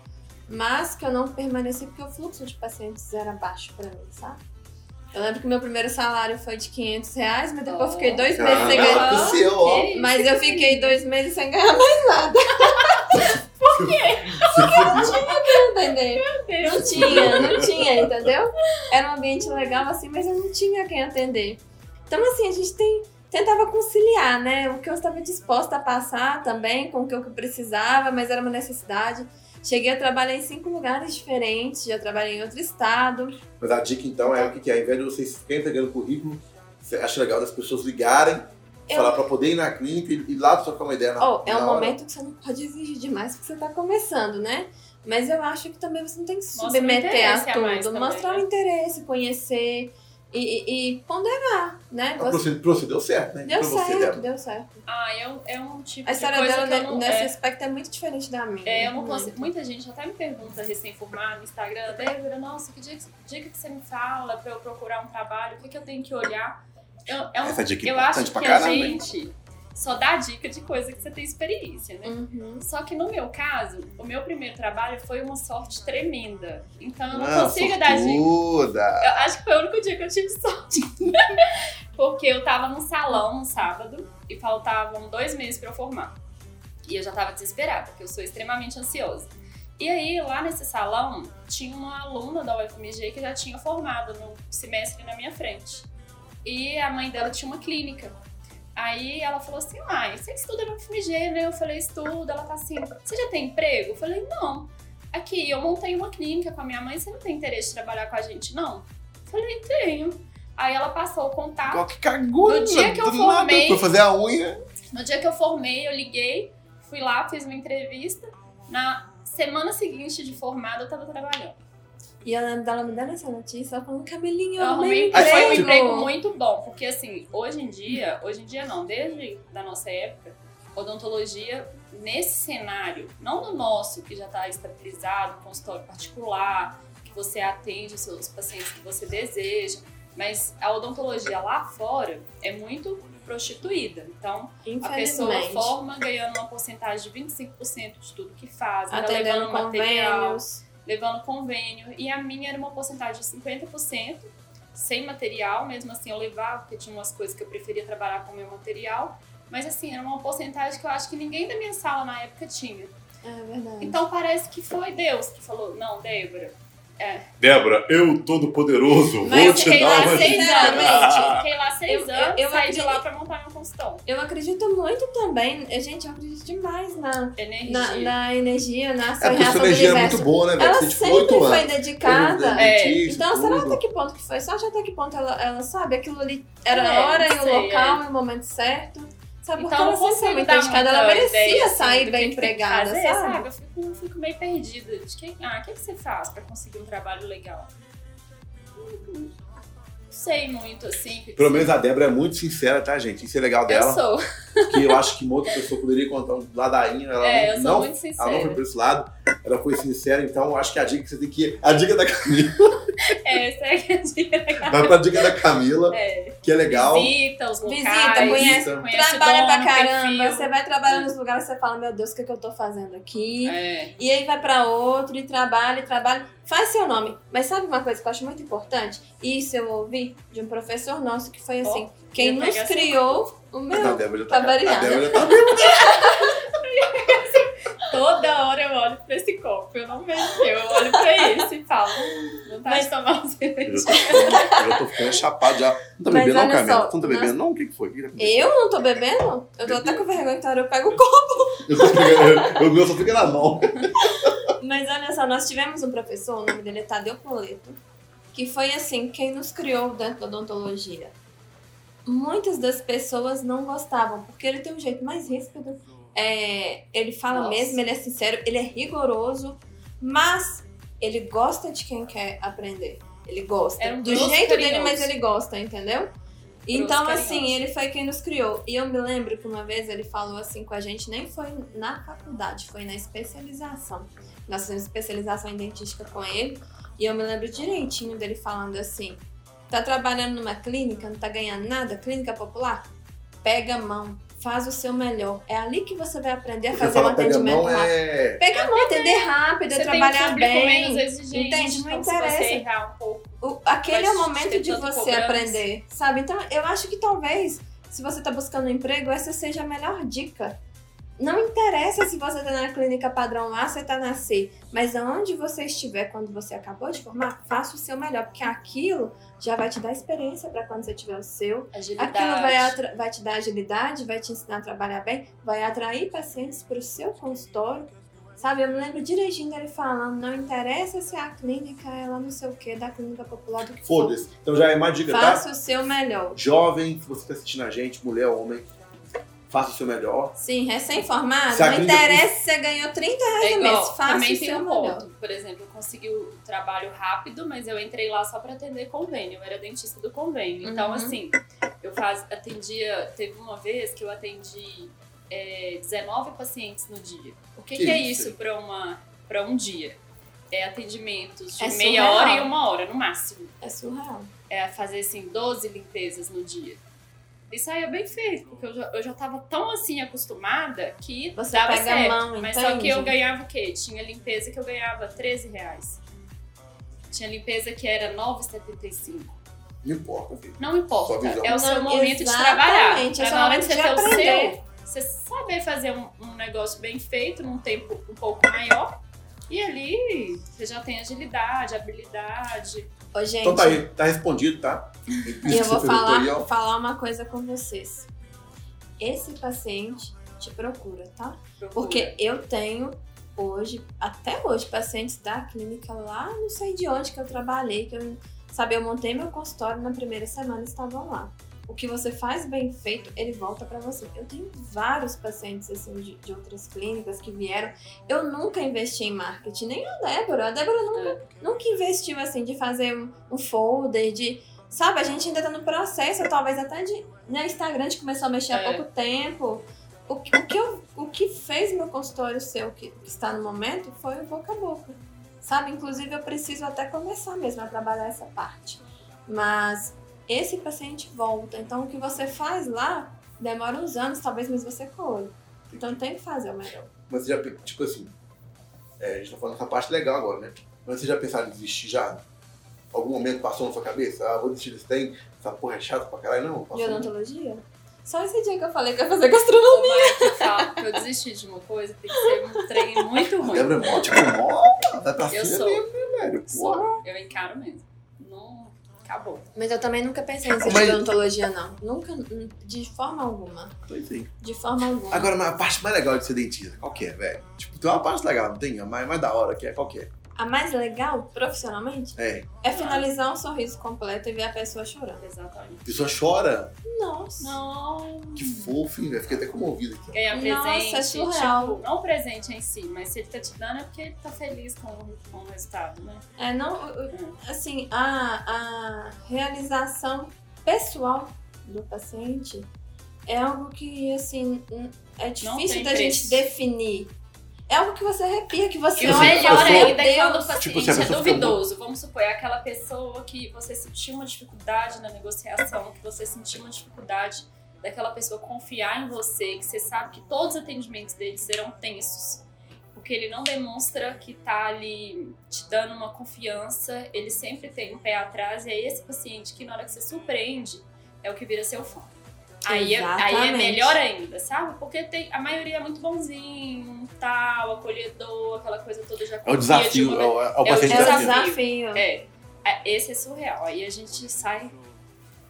mas que eu não permaneci porque o fluxo de pacientes era baixo pra mim, sabe? Eu lembro que meu primeiro salário foi de 500 reais, mas depois eu fiquei dois meses Ah, sem não, ganhar. é seu, ó. Mas eu fiquei dois meses sem ganhar mais nada, <laughs> Se fudeu. entendeu? Não tinha, não tinha, entendeu? Era um ambiente legal assim, mas eu não tinha quem atender. Então, assim, a gente tem, tentava conciliar, né? O que eu estava disposta a passar também com o que eu precisava, mas era uma necessidade. Cheguei a trabalhar em cinco lugares diferentes, já trabalhei em outro estado. Mas a dica então é o que, que é? Ao invés de vocês ficarem entregando currículo, você acha legal das pessoas ligarem, Eu- falar pra poder ir na clínica e, e lá trocar uma ideia na, Oh, é um hora. momento que você não pode exigir demais porque você tá começando, né? Mas eu acho que também você não tem que se submeter a tudo. também, Mostrar o né? interesse, conhecer. E, e ponderar, né? Você... Você deu certo, né? Deu pra certo, você, deu certo. Ah, é, é um tipo A história de coisa dela não, nesse é, aspecto é muito diferente da minha. é, eu não Muito. consigo. Muita gente até me pergunta recém-formada no Instagram, Débora, nossa, que dia, que dia que você me fala pra eu procurar um trabalho, o que, que eu tenho que olhar? Eu, é um- Essa dica é eu importante acho que a hein? gente só dá dica de coisa que você tem experiência, né? Uhum. Só que no meu caso, o meu primeiro trabalho foi uma sorte tremenda. Então eu não Ah, consigo dar dica. Eu acho que foi o único dia que eu tive <laughs> sorte. Porque eu tava num salão no sábado e faltavam dois meses pra eu formar. E eu já tava desesperada, porque eu sou extremamente ansiosa. E aí, lá nesse salão, tinha uma aluna da UFMG que já tinha formado no semestre na minha frente. E a mãe dela tinha uma clínica. Aí ela falou assim: Mãe, você estuda no UFMG, né? Eu falei: Estudo. Ela tá assim: Você já tem emprego? Eu falei: Não. Aqui, eu montei uma clínica com a minha mãe, você não tem interesse de trabalhar com a gente, não? Eu falei: Tenho. Aí ela passou o contato. Igual que cagou. No dia que eu nada, formei- Foi fazer a unha. No dia que eu formei, eu liguei, fui lá, fiz uma entrevista. Na semana seguinte de formada, eu tava trabalhando. E eu lembro dela me dando essa notícia, ela falando, Camilinha, Eu eu arrumei um arrumei, foi um emprego. emprego muito bom, porque assim, hoje em dia, hoje em dia não, desde da nossa época, odontologia, nesse cenário, não no nosso, que já está estabilizado, consultório particular, que você atende os seus pacientes que você deseja, mas a odontologia lá fora é muito prostituída. Então, a pessoa forma ganhando uma porcentagem de 25% de tudo que faz, ainda levando material, convênios. Levando convênio. E a minha era uma porcentagem de 50%, sem material, mesmo assim eu levava, porque tinha umas coisas que eu preferia trabalhar com o meu material. Mas assim, era uma porcentagem que eu acho que ninguém da minha sala na época tinha. É verdade. Então parece que foi Deus que falou, não, Débora. Débora, eu todo poderoso, Mas vou te Fiquei dar lá uma seis dica. anos. <laughs> Fiquei lá seis Eu- eu- anos, eu saí de acredito- lá pra montar meu consultório. Eu acredito muito também, gente, eu acredito demais na, Energia. na, na energia, na É, porque reação sua do energia é universo. muito boa, né, velho? Ela Você, tipo, sempre foi anos. dedicada. É. Então, será até que ponto que foi? Só até que ponto ela, ela sabe? Aquilo ali era a É, hora e o local e o momento certo. Sabe? Porque Então ela eu não sempre foi consigo muito dar dedicada. Ela merecia ideia, assim, sair do bem que empregada, fazer, sabe? Eu fico, eu fico meio perdida. De que, ah, o que, que você faz pra conseguir um trabalho legal? Não sei muito, assim. Pelo menos a Débora é muito sincera, tá, gente? Isso é legal Eu dela. sou. Que eu acho que uma outra pessoa poderia contar um ladainho. Ela É, não, eu sou não, muito ela não sincera. foi por esse lado. Ela foi sincera, então eu acho que a dica que você tem que ir. A dica da Camila. <laughs> Essa é a dica. Vai pra dica da Camila, É, que é legal. visita os locais. Visita, conhece, conhece Trabalha pra caramba, perfil. você vai trabalhando nos lugares, você fala, meu Deus, o que, é que eu tô fazendo aqui? É. E aí vai pra outro e trabalha e trabalha. Faz seu nome. Mas sabe uma coisa que eu acho muito importante? Isso eu ouvi de um professor nosso que foi assim: quem ia nos criou, o meu. a Débora já Pra tá. variar. <laughs> A Débora já tá. Toda hora eu olho pra esse copo. Eu não vejo eu olho pra esse e falo, vontade Mas- de tomar um Eu cerveja. eu já tô ficando chapado já. Não tá Mas bebendo, não, Camila? só, Você não tá bebendo, não? O que que foi? O que que tá? Eu não tô bebendo? Eu tô até com vergonha, então eu pego o copo. Eu o meu só fica na mão. Mas olha só, nós tivemos um professor, o nome dele é Tadeu Poleto, que foi assim, quem nos criou dentro da odontologia. Muitas das pessoas não gostavam, porque ele tem um jeito mais ríspido, é, ele fala Nossa. mesmo, ele é sincero, ele é rigoroso, mas ele gosta de quem quer aprender. Ele gosta. Um Do jeito dele, carinhoso. mas ele gosta, entendeu? Então, assim, ele foi quem nos criou. E eu me lembro que uma vez ele falou assim com a gente, nem foi na faculdade, foi na especialização. Nós fizemos especialização em dentística com ele. E eu me lembro direitinho dele falando assim: tá trabalhando numa clínica, não tá ganhando nada, clínica popular? Pega a mão, faz o seu melhor. É ali que você vai aprender a fazer um atendimento rápido. é. Pega a mão, atender rápido, é Você trabalhar um bem. menos exigente. Entende? Não então, se interessa. você errar um pouco. O- aquele é o momento de você cobrança. aprender, sabe? Então, eu acho que talvez, se você tá buscando um emprego, essa seja a melhor dica. Não interessa se você tá na clínica padrão A, você tá na C, mas aonde você estiver quando você acabou de formar, faça o seu melhor, porque aquilo já vai te dar experiência para quando você tiver o seu. Agilidade. Aquilo vai, vai te dar agilidade, vai te ensinar a trabalhar bem, vai atrair pacientes para o seu consultório. Sabe, eu me lembro direitinho dele falando, não interessa se a clínica é lá não sei o que, da clínica popular do que. Foda-se. Então já é uma dica, tá? Faça o seu melhor. Jovem, se você tá assistindo a gente, mulher ou homem, faça o seu melhor. Sim, recém-formado, não interessa se você ganhou 30 reais É no mês, faça também o tem seu um melhor. ponto. Por exemplo, eu consegui o trabalho rápido, mas eu entrei lá só pra atender convênio. Eu era dentista do convênio. Então, Uhum. assim, eu faz, atendia. Teve uma vez que eu atendi é, 19 pacientes no dia. O que, Que que é isso? pra um dia? É atendimentos de É meia surreal. hora e uma hora, no máximo. É surreal. É fazer, assim, 12 limpezas no dia. E saía bem feito, porque eu já, eu já tava tão assim acostumada que Você dava pega a certo. mão, Mas só que entende? eu ganhava o quê? Tinha limpeza que eu ganhava 13 reais. Tinha limpeza que era 9,75. Não importa, filho. Não importa. É o seu Não, momento de trabalhar. é Pra seu na hora que você de ter o seu, você saber fazer um, um negócio bem feito num tempo um pouco maior. E ali você já tem agilidade, habilidade. Ô, gente, Então tá aí, tá respondido, tá? E eu vou falar, falar uma coisa com vocês. Esse paciente te procura, tá? procura. Porque eu tenho hoje, até hoje, pacientes da clínica lá, não sei de onde que eu trabalhei, que eu, sabe, eu montei meu consultório na primeira semana estavam lá. O que você faz bem feito, ele volta pra você. Eu tenho vários pacientes assim de, de outras clínicas que vieram. Eu nunca investi em marketing, nem a Débora. A Débora nunca, nunca investiu assim de fazer um, um folder, de. Sabe, a gente ainda tá no processo, talvez até de. Né, Instagram a gente começou a mexer há É. pouco tempo. O, que- o que eu- o que fez meu consultório ser o que, que está no momento foi o boca a boca. Sabe? Inclusive, eu preciso até começar mesmo a trabalhar essa parte. Mas esse paciente volta. Então, o que você faz lá demora uns anos, talvez, mas você colhe. Então, tem que fazer o melhor. Mas você já, tipo assim, é, a gente tá falando essa parte legal agora, né? Mas você já pensaram em desistir já? Algum momento passou na sua cabeça? Ah, vou desistir desse tem? Essa porra é chata pra caralho? Não, De passou. odontologia? Só esse dia que eu falei que ia fazer gastronomia. Mike, eu eu desisti de uma coisa, tem que ser um trem muito ruim. Débora é tipo, mó, vai pra Eu cima sou. mesmo, velho? Sou. Eu encaro mesmo. Não. Acabou. Mas eu também nunca pensei em ser Mas- de odontologia, não. Nunca, de forma alguma. Pois é. De forma alguma. Agora, mas a parte mais legal de ser dentista, qual que é, velho? Tipo, tem uma parte legal, não tem? A mais, mais da hora que é, qual que é? A mais legal, profissionalmente, É, é finalizar um sorriso completo e ver a pessoa chorando. Exatamente. a pessoa chora. Nossa. Não. Que fofo, hein? Fiquei até comovido aqui. Ganhar Nossa, presente. é surreal. Tipo, não o presente em si, mas se ele tá te dando é porque ele tá feliz com, o- com o resultado, né? É, não, assim, a, a realização pessoal do paciente é algo que, assim, é difícil da gente definir. É algo que você arrepia, que você E o melhor pessoa- ainda é quando o paciente Tipo, é duvidoso. Vamos supor, é aquela pessoa que você sentiu uma dificuldade na negociação, que você sentiu uma dificuldade daquela pessoa confiar em você, que você sabe que todos os atendimentos dele serão tensos. Porque ele não demonstra que tá ali te dando uma confiança, ele sempre tem um pé atrás, e é esse paciente que na hora que você surpreende é o que vira seu fã. Aí é, aí é melhor ainda, sabe? Porque tem, a maioria é muito bonzinho, tal, acolhedor, aquela coisa toda já É o confia de desafio, uma- é o, é o É o paciente É o desafio. desafio. É, é, esse é surreal. Aí a gente sai.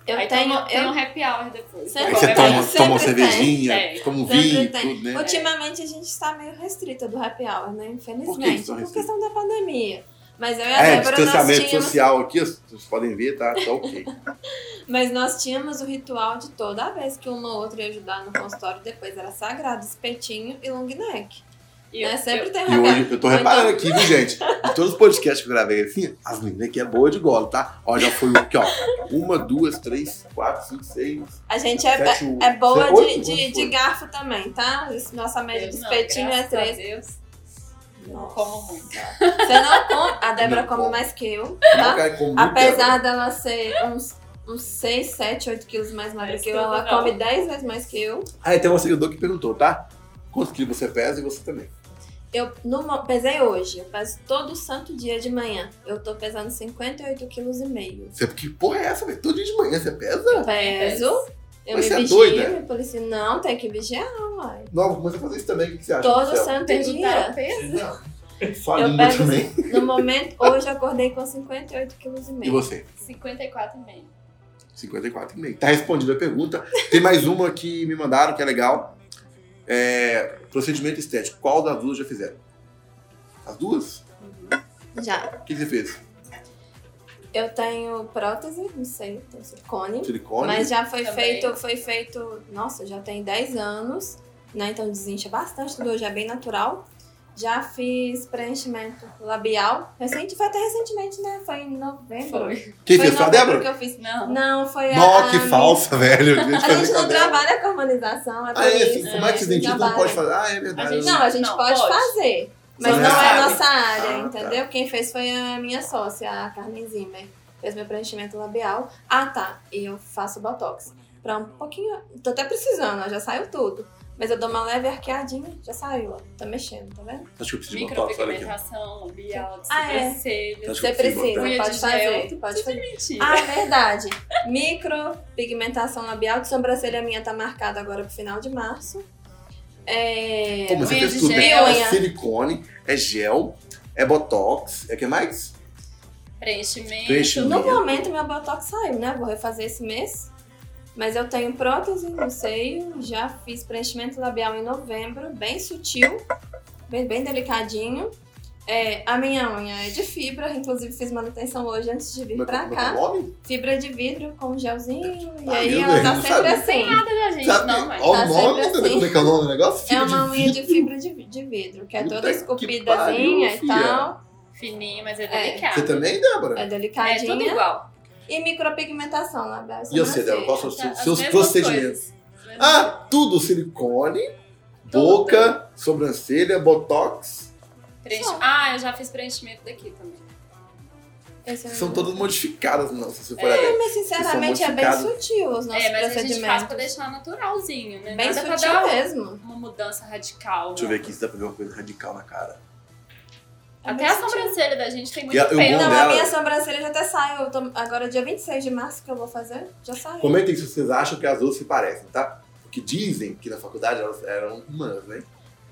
Eu aí tenho. toma, tem um eu, happy hour depois. Sempre Aí você toma, sempre toma cervejinha, É. toma um vinho, tudo, né? Ultimamente a gente está meio restrita do happy hour, né? Por que Infelizmente. estão Por, questão da pandemia. Mas eu e a É, Débora nós distanciamento tínhamos. social aqui, vocês podem ver, tá? Tá ok. <laughs> Mas nós tínhamos o ritual de toda vez que uma ou outra ia ajudar no consultório, depois era sagrado, espetinho e long neck. E né? Sempre eu- tem E hoje eu tô reparando então- aqui, viu, gente? De todos os podcasts que eu gravei assim, as meninas aqui é boa de gola, tá? Ó, já foi aqui, ó. Uma, duas, três, quatro, cinco, seis. A gente é, Sete, oito. é boa Sete, de, oito? de, de garfo também, tá? Nossa média de eu não, espetinho é graças a três. Não como muito. Você não come. A Débora come como. mais que eu, tá? com muito Apesar dela ser uns, uns 6, 7, 8 quilos mais magra Mas que eu, ela não. come 10 vezes mais que eu. Ah, tem um seguidor que perguntou, tá? Quantos quilos você pesa e você também? Eu no, pesei hoje, eu peso todo santo dia de manhã. Eu tô pesando 58 quilos e meio. Você, que porra é essa, velho? Todo dia de manhã você pesa? Peso, eu Mas me você é vigio, doida? me policio. Não, tem que vigiar, uai. Não, vou começar a fazer isso também. O que você acha? Todo Marcelo? santo dia. Eu língua pego- também. No momento, hoje eu acordei com 58 quilos e E meio. você? 54,5. 54,5. Tá respondida a pergunta. Tem mais uma que me mandaram, que é legal. É, procedimento estético. Qual das duas já fizeram? As duas? Já. O que que você fez? Eu tenho prótese, não sei, tenho silicone. Silicone. Mas já foi Também. feito, foi feito, nossa, já tem 10 anos, né? Então desincha bastante, tudo hoje é bem natural. Já fiz preenchimento labial. Recente, foi até recentemente, né? Foi em novembro. Foi. Quem foi fez? em Foi a novembro Débora? que eu fiz. Não. Não, foi a. Nó, que a falsa, velho. A gente <laughs> A gente com a não trabalha com harmonização, é Ah, é? isso. Como é que a esse gente dentista não trabalha. pode fazer? Ah, é verdade. A gente- Não, a gente Não, pode, pode. fazer. Mas não não é a nossa área. Entendeu? Quem fez foi a minha sócia, a Carmen Zimmer. Fez meu preenchimento labial. Ah, tá. E eu faço botox. Pra um pouquinho. Tô até precisando, ó, já saiu tudo. Mas eu dou uma leve arqueadinha, já saiu, ó. Tá mexendo, tá vendo? Acho que eu preciso de botox, olha aqui. Micropigmentação, labial, de Ah, é. Você precisa. Unha pode de fazer. gel, Pode tudo fazer. mentira. Ah, verdade. Micropigmentação labial de sobrancelha minha tá marcada agora pro final de março. É. Como você Unha fez tudo, né? gel. É silicone, é gel, é botox, é o que mais? Preenchimento. Preenchimento. No momento, meu botox saiu, né? Vou refazer esse mês. Mas eu tenho prótese no seio, já fiz preenchimento labial em novembro, bem sutil, bem, bem delicadinho. É, a minha unha é de fibra, inclusive fiz manutenção hoje antes de vir é pra como é cá. é nome? Fibra de vidro com gelzinho, e Ah, aí ela Deus, tá não sempre sabia. assim. Nada da gente, Sabe? não, mas. Ó, Tá o nome, sempre assim. como é que é o nome do negócio? É uma de unha vidro. de fibra de, de vidro, que é toda esculpidazinha e tal. Fininho, mas é É. delicado. Você também, Débora? É É delicadinha. tudo igual. E micropigmentação labial. E você, Débora? Quais são os seus- procedimentos? Ah, tudo silicone, Tudo. boca, sobrancelha, botox. Preenche-. Ah, eu já fiz preenchimento daqui também. Esse não- São todas modificadas, não, se você for É, olhar. Mas sinceramente é bem sutil os nossos É, mas a gente faz procedimentos. pra deixar naturalzinho, né? Bem Nada pra sutil dar mesmo. uma mudança radical. Deixa eu ver aqui se dá pra ver uma coisa radical na cara. Até bem a sutil. sobrancelha da gente tem muito a- pelo. bom Não, dela- a minha sobrancelha já até saiu. Eu tô- Agora, dia 26 de março que eu vou fazer, já saiu. Comentem se vocês acham que as duas se parecem, tá? Porque dizem que na faculdade elas eram irmãs, né?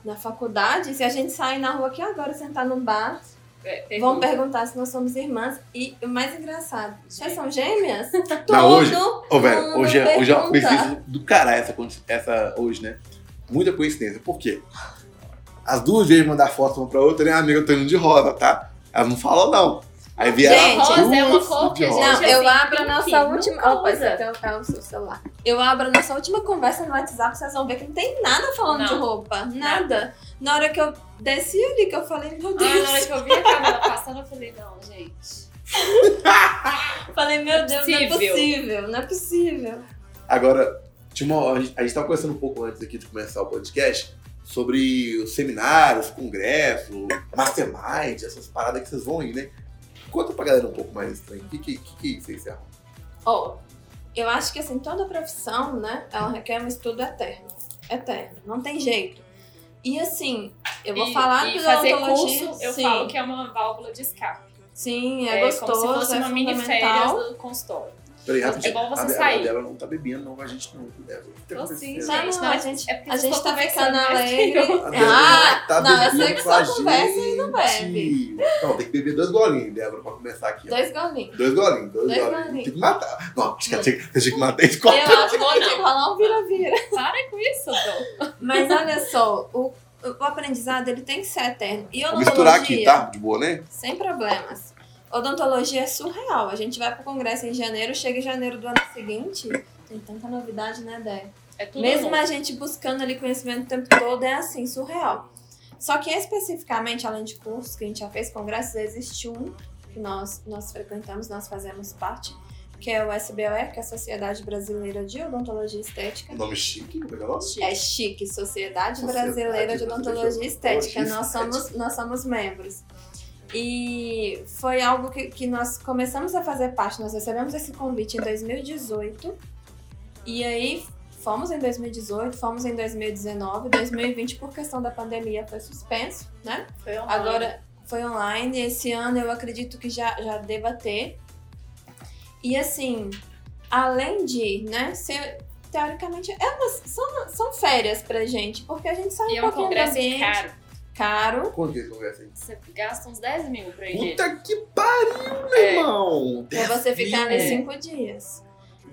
Na faculdade, se a gente sair na rua aqui agora, sentar num bar, É, vão pergunta. perguntar se nós somos irmãs. E o mais engraçado, vocês são gêmeas? Todo <laughs> Não, hoje- Ô, velho, hoje é, hoje é uma coincidência do caralho essa, essa hoje, né? Muita coincidência. Por quê? As duas vezes mandar foto uma pra outra, né? Amiga, eu tô indo de rosa, tá? Elas não falam, não. Aí vieram Gente, as rosa é uma cor que a gente- Não, eu assim, abro a nossa última. Opa, aqui é o- seu celular. Eu abro a nossa última conversa no WhatsApp, vocês vão ver que não tem nada falando Não. de roupa. Nada. Na hora que eu desci ali, que eu falei, meu Ah, Deus. na hora que eu vi a Camila passando, eu falei, não, gente. <laughs> Falei, meu Deus, não é Possível. não é possível. Agora, uma, a gente a gente tava conversando um pouco antes aqui de começar o podcast sobre os seminários, congressos, mastermind, essas paradas que vocês vão ir, né? Conta pra galera um pouco mais aí. O que, que, que, que vocês acham? Ó, eu acho que assim, toda profissão, né, ela requer um estudo eterno. Eterno, não tem jeito. E assim, eu vou e, falar e de fazer curso, eu sim, falo que é uma válvula de escape. sim, é, É, gostoso, como se fosse é uma mini férias do consultório. Peraí, rapidinho. bom você a, sair. A dela não tá bebendo, não, com a gente não. Que tá Tô sim, Não, gente. não, a gente, é a gente tá ficando alegre. eu. A Ah, tá não, eu sei que a só conversa e não bebe. Não, tem que beber dois golinhos, Débora, pra começar aqui. ó. Dois golinhos. Dois golinhos, dois, Dois golinhos. golinhos. Tem que matar. Não, acho que tinha, tinha que matar esse Eu copo. acho que vou tem que rolar um vira-vira. <laughs> Para com isso, Dom. Mas olha só, o, o aprendizado ele tem que ser eterno. E Vou misturar aqui, tá? De boa, né? sem problemas. Odontologia é surreal. A gente vai pro congresso em janeiro, chega em janeiro do ano seguinte, tem tanta novidade, né, Dé? É tudo Mesmo novo. a gente buscando ali conhecimento o tempo todo, é assim, surreal. Só que especificamente, além de cursos que a gente já fez, congressos, existe um que nós, nós frequentamos, nós fazemos parte, que é o SBOE, que é a Sociedade Brasileira de Odontologia Estética. Nome chique, como é é? É chique, Sociedade Sociedade Brasileira de Odontologia de Estética. Odontologia Nós somos, nós somos membros. E foi algo que, que nós começamos a fazer parte. Nós recebemos esse convite em 2018. E aí fomos em 2018, fomos em 2019. 2020, por questão da pandemia, foi suspenso, né? Foi online. Agora foi online. Esse ano eu acredito que já, já deva ter. E assim, além de, né, ser. Teoricamente, é uma, são, são férias pra gente, porque a gente sai E é um um pouquinho do congresso ambiente. caro. Caro. Quanto que congresso aí? Você gasta uns 10 mil pra ir. Puta que pariu, meu É. irmão! Pra você ficar mil. É. cinco dias.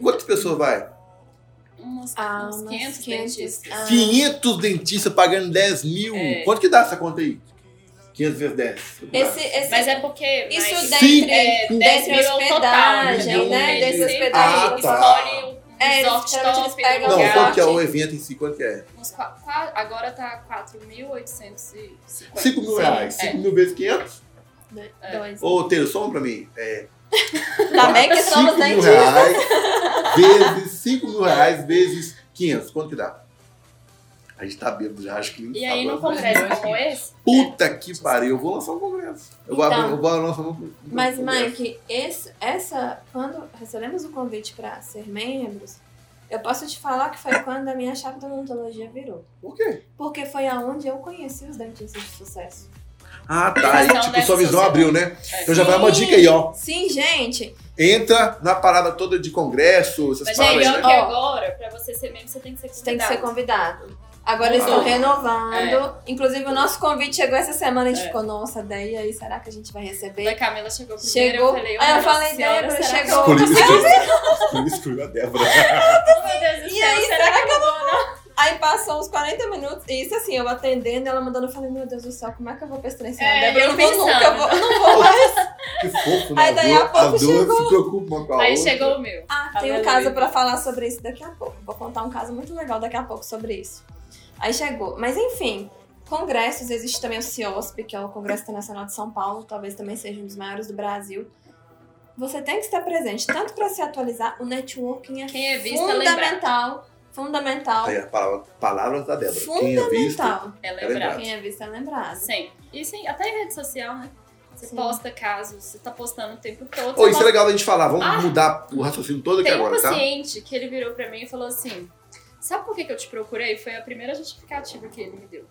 Quantas pessoas vai? Uns, Ah, uns umas 500 500. dentistas. Ah. 500 dentistas pagando 10 mil. É. Quanto que dá essa conta aí? 500 vezes 10. Esse, esse, Mas é porque. isso mas, dentre, é, 10 dentre mil é o total, hospedagem, né? Dentre hospedagem. Ah, tá. escolhem o É, resort eles top pegam do Não, quanto que é o evento em si? Quanto que é? Uns agora tá 4.850. 5 mil Sim, reais. 5 mil vezes 500? É. Dois. Ô, Teiro, soma pra mim. É, Também que 5 somos mil dentistas. reais vezes 5 mil reais vezes 500. Quanto que dá? A gente tá bêbado já, acho que E aí, num congresso como esse, Puta que pariu, eu vou lançar um congresso. Eu vou, Então. abrir- eu vou lançar um, um Mas, congresso. Mike, esse, essa, quando recebemos o convite para ser membros, eu posso te falar que foi quando a minha chave da odontologia virou. Por quê? Porque foi aonde eu conheci os dentistas de sucesso. Ah, tá. Aí, Visão tipo, dessa sua visão abriu, né? É. Então já vai uma dica aí, ó. Sim, gente. Entra na parada toda de congresso, essas mas paradas, melhor né? que agora, pra você ser membro, você tem que ser Você tem que convidado. ser convidado. Agora eles estão renovando. Inclusive, o nosso convite chegou essa semana. A gente É. ficou, nossa, daí aí, será que a gente vai Da receber? Camila chegou primeiro, Chegou. eu falei, Aí eu "Nossa falei, Débora, será que chegou. excluiu, excluiu, excluiu a Débora. <laughs> Oh, meu Deus do E céu, aí, será que eu vou, não? <laughs> Aí passou uns 40 minutos. E isso assim, eu atendendo, ela mandando, eu falei, meu Deus do céu, como é que eu vou presenciar? É, Débora, eu eu não vou pensando. nunca, eu, vou, eu não vou <laughs> mais. Que fofo, né? Aí daí As a pouco chegou. se preocupam uma com a Aí outra. chegou o meu. Ah, tem um caso pra falar sobre isso daqui a pouco. Vou contar um caso muito legal daqui a pouco sobre isso. Aí chegou. Mas enfim, congressos, existe também o CIOSP, que é o Congresso Internacional de São Paulo, talvez também seja um dos maiores do Brasil. Você tem que estar presente, tanto para se atualizar, o networking é, Quem é lembrar. fundamental. Fundamental. Aí, a palavra, palavras da Débora. Quem é visto, Fundamental. É lembrado. lembrar. Quem é visto é lembrado. Sempre. E sim, até em rede social, né? Você Sim. posta casos, você tá postando o tempo todo. Ô, você isso é legal da gente falar. Vamos Ah. mudar o raciocínio todo aqui Tem um agora, tá? paciente que ele virou pra mim e falou assim: Sabe por que, que eu te procurei? Foi a primeira justificativa que ele me deu.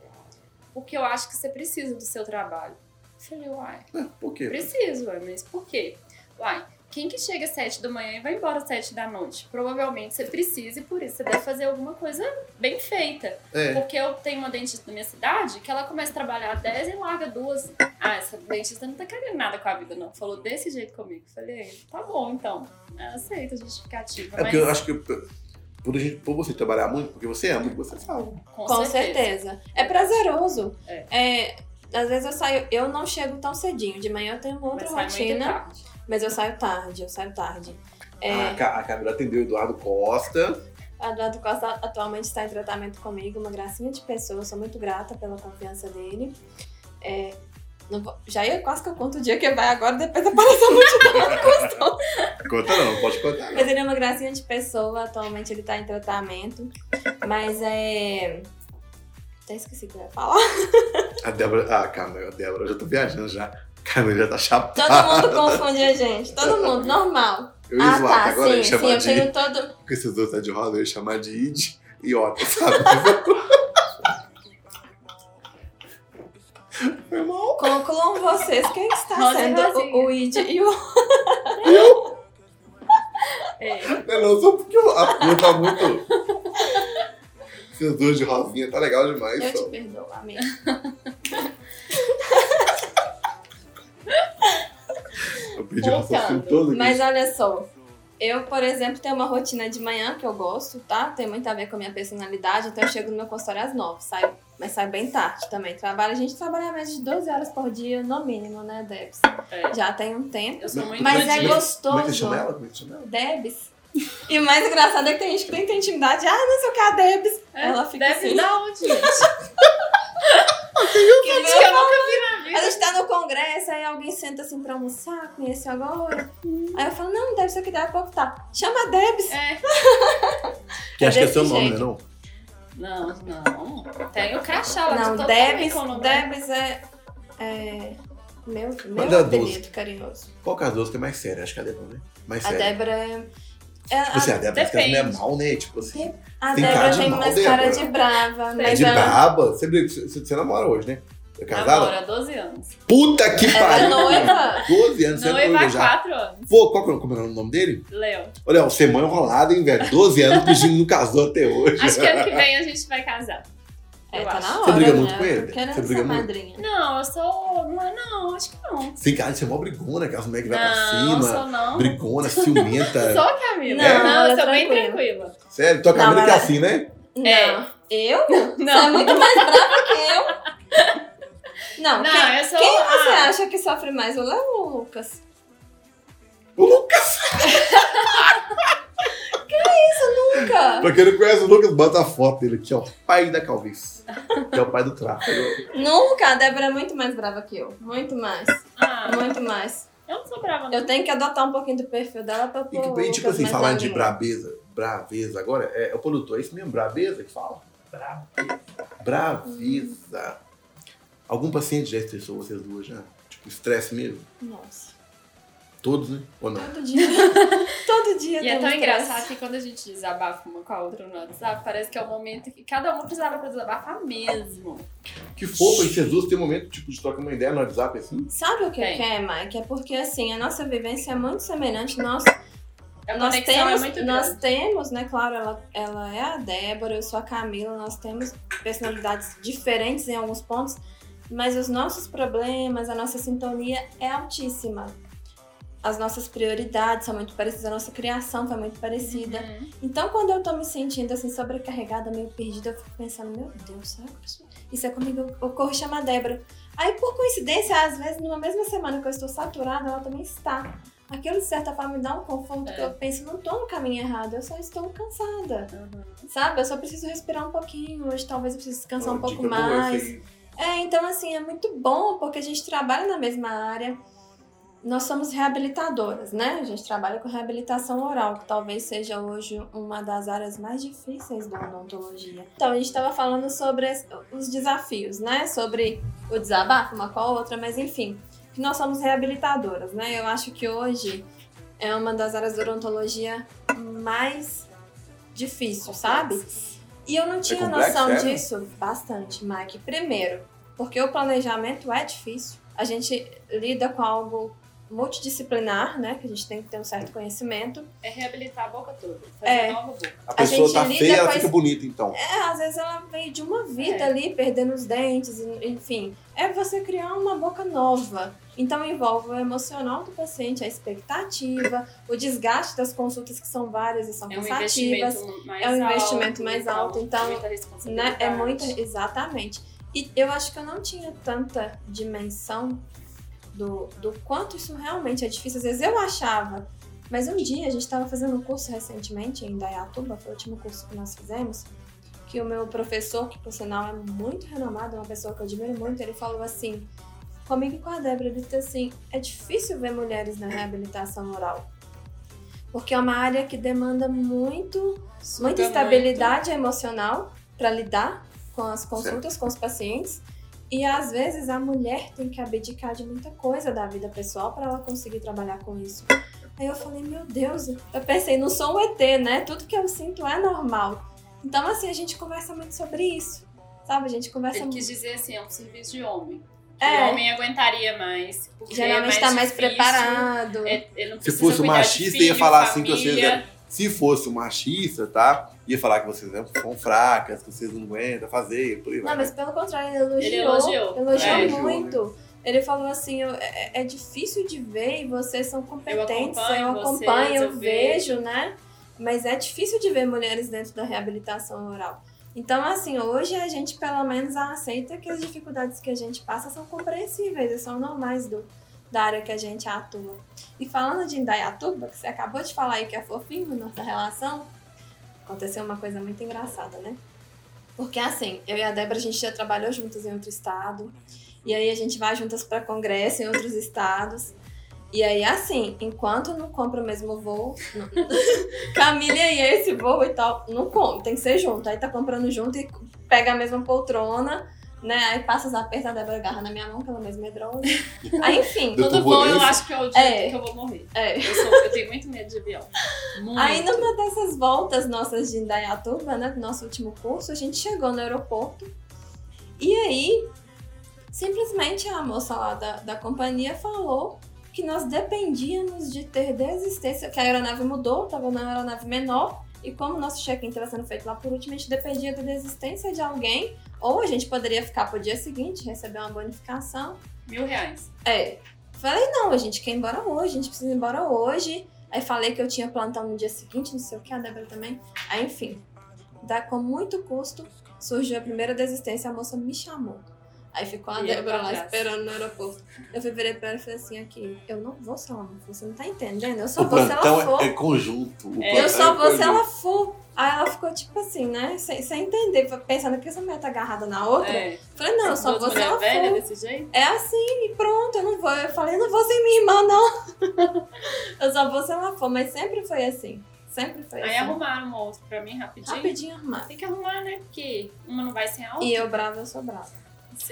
Porque eu acho que você precisa do seu trabalho. Eu falei, uai, É, Por quê? preciso, ué, mas por quê? Uai, quem que chega às sete da manhã e vai embora às sete da noite? Provavelmente você precisa e por isso você deve fazer alguma coisa bem feita. É. Porque eu tenho uma dentista na minha cidade que ela começa a trabalhar às 10 e larga duas. Ah, essa dentista não tá querendo nada com a vida, não. Falou desse jeito comigo. Falei, tá bom, então. Eu aceito a justificativa. É porque mas eu acho que por, a gente, por você trabalhar muito, porque você ama o que você fala. com, Com certeza. certeza. É prazeroso. É. É, às vezes eu saio, eu não chego tão cedinho. De manhã eu tenho uma outra Mas rotina, mas eu saio tarde, eu saio tarde. É, A, a Camila atendeu o Eduardo Costa. A Eduardo Costa atualmente está em tratamento comigo, uma gracinha de pessoa, sou muito grata pela confiança dele. É, vou- já ia quase que eu conto o dia que vai agora, depois aparece a multidão. <laughs> Conta não, pode contar. Mas ele é uma gracinha de pessoa, atualmente ele está em tratamento. Mas é. Até esqueci o que eu ia falar. A Débora. Ah, Camila, a Débora, eu já tô viajando já. A Camila já tá chapada. Todo mundo confunde a gente, todo mundo, normal. Eu ia ah, zoar, tá, agora eu ia sim, chamar sim, eu de. tenho todo. Porque esses dois tá de roda, eu ia chamar de Id e Otto, sabe? <laughs> Mal. Concluam vocês quem está Rosa sendo Rosinha. o, o Id e o. <laughs> É. Não, só porque a cor tá muito. Esses dois de rosinha tá legal demais. Eu só. te perdoo, amigo. Eu perdi o raciocínio todo aqui. Mas olha só, eu, por exemplo, tenho uma rotina de manhã que eu gosto, tá? Tem muito a ver com a minha personalidade, então eu chego no meu consultório às nove, saio, mas saio bem tarde também. Trabalho, a gente trabalha mais de 12 horas por dia, no mínimo, né, Debs? É. Já tem um tempo. Eu sou muito Mas do é gostoso. Como é chama ela? Como é chama ela? Debs. E o mais engraçado é que tem gente que tem intimidade. Ah, não sei o que é a Debs. É, Ela fica Deve assim. dar onde, gente? <laughs> Que meu que eu nunca vi na A vida. gente tá no congresso, aí alguém senta assim pra almoçar, conheceu agora. Aí eu falo, não, deve ser que daqui a pouco tá. Chama a Debs. É. Que acho que é seu nome, né? Não? Não, não. Tem o crachá lá de Não, todo Debs. Debs é, é meu, meu apelido carinhoso. Qual que é a duas que é mais séria? Acho que é a Débora, né? Mais A séria. Débora é... é- Tipo assim, a Débora que ela não é Depende. mal, né? Tipo assim. a tem Débora tem mal, mais Débora. cara de brava, É mas de ela, braba. Você, você, você namora hoje, né? É casada? Namora há 12 anos. Puta que é pariu! noiva. 12 anos, você é Noiva noiva há já. 4 anos. Pô, qual que é, como é o nome dele? Léo. Olha, você é mãe enrolada, hein, velho? 12 anos pedindo não casou até hoje. Acho que ano que vem a gente vai casar. É, Eu tá acho. na hora, Você briga né? muito com ele? Tô Querendo Você briga ser muito? madrinha. Não, eu sou. Não, não, acho que não. Sem cara de ser mó brigona, aquelas mulheres que vai pra Não, cima. sou não. Brigona, ciumenta. <laughs> Sou Camila. Não, Não, ela eu é sou bem tranquila. Sério, tua Camila Não, que é assim, né? Não. É. Eu? <laughs> Você é Não. muito mais brava que eu. Não, Não, quem, eu sou. quem você ah, acha que sofre mais, o Léo ou o Lucas? O Lucas! <laughs> Nunca! Pra quem não conhece o Lucas, bota a foto dele aqui, ó. Pai da calvície. Que é o pai do tráfego. Nunca! A Débora é muito mais brava que eu. Muito mais. ah, Muito mais. eu não sou brava, não. Eu tenho que adotar um pouquinho do perfil dela pra E, pôr que, e, o tipo assim, falando de brabeza, braveza agora, é, é o produtor, é isso mesmo, brabeza que fala? Braveza. Braveza. Algum paciente já estressou vocês duas já? Tipo, estresse mesmo? Nossa. Todos, né? Ou não? Todo dia. <laughs> Todo dia. E é tem tão um engraçado que quando a gente desabafa uma com a outra no WhatsApp, parece que é o momento que cada uma precisava pra desabafar mesmo. Que fofo, e duas têm um momento tipo, de trocar uma ideia no WhatsApp assim? Sabe o que Tem. que é, Mike? É porque assim, a nossa vivência é muito semelhante. Nós, A nós conexão temos, é muito nós temos, né? Claro, ela, ela é a Débora, eu sou a Camila, nós temos personalidades diferentes em alguns pontos, mas os nossos problemas, a nossa sintonia é altíssima. As nossas prioridades são muito parecidas, a nossa criação foi muito parecida. Uhum. Então, quando eu tô me sentindo assim, sobrecarregada, meio perdida, eu fico pensando, meu Deus, será que isso, é comigo? Eu corro chamar a Débora. Aí, por coincidência, às vezes, numa mesma semana que eu estou saturada, ela também está. Aquilo, de certa forma, me dá um conforto, É. que eu penso, não tô no caminho errado, eu só estou cansada. Uhum. Sabe? Eu só preciso respirar um pouquinho, hoje talvez eu precise descansar um pouco mais. aí. É, então assim, é muito bom porque a gente trabalha na mesma área. Nós somos reabilitadoras, né? A gente trabalha com reabilitação oral, que talvez seja hoje uma das áreas mais difíceis da odontologia. Então, a gente estava falando sobre os desafios, né? Sobre o desabafo, uma com a outra, mas enfim, que nós somos reabilitadoras, né? Eu acho que hoje é uma das áreas da odontologia mais difícil, sabe? E eu não tinha complexo, noção é? disso bastante, Mike. Primeiro, porque o planejamento é difícil. A gente lida com algo multidisciplinar, né? Que a gente tem que ter um certo conhecimento. É reabilitar a boca toda, fazer É. nova boca. A pessoa gente tá lida feia, ela com fica bonita então. É, às vezes ela veio de uma vida É. ali, perdendo os dentes, enfim. É você criar uma boca nova. Então envolve o emocional do paciente, a expectativa, o desgaste das consultas que são várias e são É um cansativas. investimento mais é um alto. investimento mais alto, então, muita né? É muito, exatamente. E eu acho que eu não tinha tanta dimensão do, do quanto isso realmente é difícil. Às vezes eu achava, mas um dia a gente estava fazendo um curso recentemente em Dayatuba, foi o último curso que nós fizemos, que o meu professor, que por sinal é muito renomado, é uma pessoa que eu admiro muito, ele falou assim, comigo e com a Débora, ele disse assim, é difícil ver mulheres na reabilitação oral. Porque é uma área que demanda muito Suga muita muito. estabilidade emocional para lidar com as consultas com os pacientes. E às vezes a mulher tem que abdicar de muita coisa da vida pessoal para ela conseguir trabalhar com isso. Aí eu falei, meu Deus, eu pensei, não sou um ET, né? Tudo que eu sinto é normal. Então, assim, a gente conversa muito sobre isso. Sabe? A gente conversa Ele muito. quis dizer assim, é um serviço de homem. É. O homem aguentaria mais. Porque Geralmente é está mais difícil, preparado. é- ele não Se fosse machista, filho, ia falar assim que família. eram- Se fosse um machista, tá? Ia falar que vocês são fracas, que vocês não aguentam fazer, por aí vai. Não, mas pelo contrário, ele elogiou. Ele elogiou. elogiou É. muito. Ele falou assim: eu- é, é difícil de ver e vocês são competentes. acompanho eu acompanho, vocês, eu eu vejo, né? Mas é difícil de ver mulheres dentro da reabilitação oral. Então, assim, hoje a gente pelo menos aceita que as dificuldades que a gente passa são compreensíveis e são normais do, da área que a gente atua. E falando de Indaiatuba, que você acabou de falar aí que é fofinho nossa relação, aconteceu uma coisa muito engraçada, né? Porque assim, eu e a Débora, a gente já trabalhou juntas em outro estado. E aí a gente vai juntas para congresso em outros estados. E aí, assim, enquanto não compra o mesmo voo, <laughs> não... Camila e esse voo e tal, não compra, tem que ser junto. Aí tá comprando junto e pega a mesma poltrona, né? Aí passa os apertos, a Débora agarra na minha mão, que ela é medrosa. <laughs> Aí, enfim, Do Tudo bom, eu acho que é o dia É. que eu vou morrer. é. Eu, sou- eu tenho muito medo de avião. Muito. Aí numa dessas voltas nossas de Indaiatuba, né, do nosso último curso, a gente chegou no aeroporto e aí simplesmente a moça lá da, da companhia falou que nós dependíamos de ter desistência, que a aeronave mudou, estava na aeronave menor e como o nosso check-in estava sendo feito lá por último, a gente dependia da desistência de alguém ou a gente poderia ficar pro dia seguinte, receber uma bonificação Mil reais. é. Falei, não, a gente quer ir embora hoje, a gente precisa ir embora hoje. Aí falei que eu tinha plantão no dia seguinte, não sei o que, a Débora também. Aí, enfim, dá, com muito custo, surgiu a primeira desistência, a moça me chamou. Aí ficou a E Débora lá esperando no aeroporto. Eu fui virei pra ela e falei assim, aqui, eu não vou se ela não for, você não tá entendendo? Eu só O vou se ela plantão for. é, é conjunto. É. Eu só é vou se ela for. Aí ela ficou tipo assim, né? Sem, sem entender, pensando que essa mulher tá agarrada na outra. É. Falei, não, eu só vou se ela velha for. desse jeito? É assim, e pronto, eu não vou. Eu falei, não vou sem minha irmã, não. <laughs> eu só vou se ela for, mas sempre foi assim. Sempre foi Aí assim. arrumaram uma outra pra mim rapidinho. Rapidinho arrumar. Tem que arrumar, né? Porque uma não vai sem a outra. E eu brava, eu sou brava.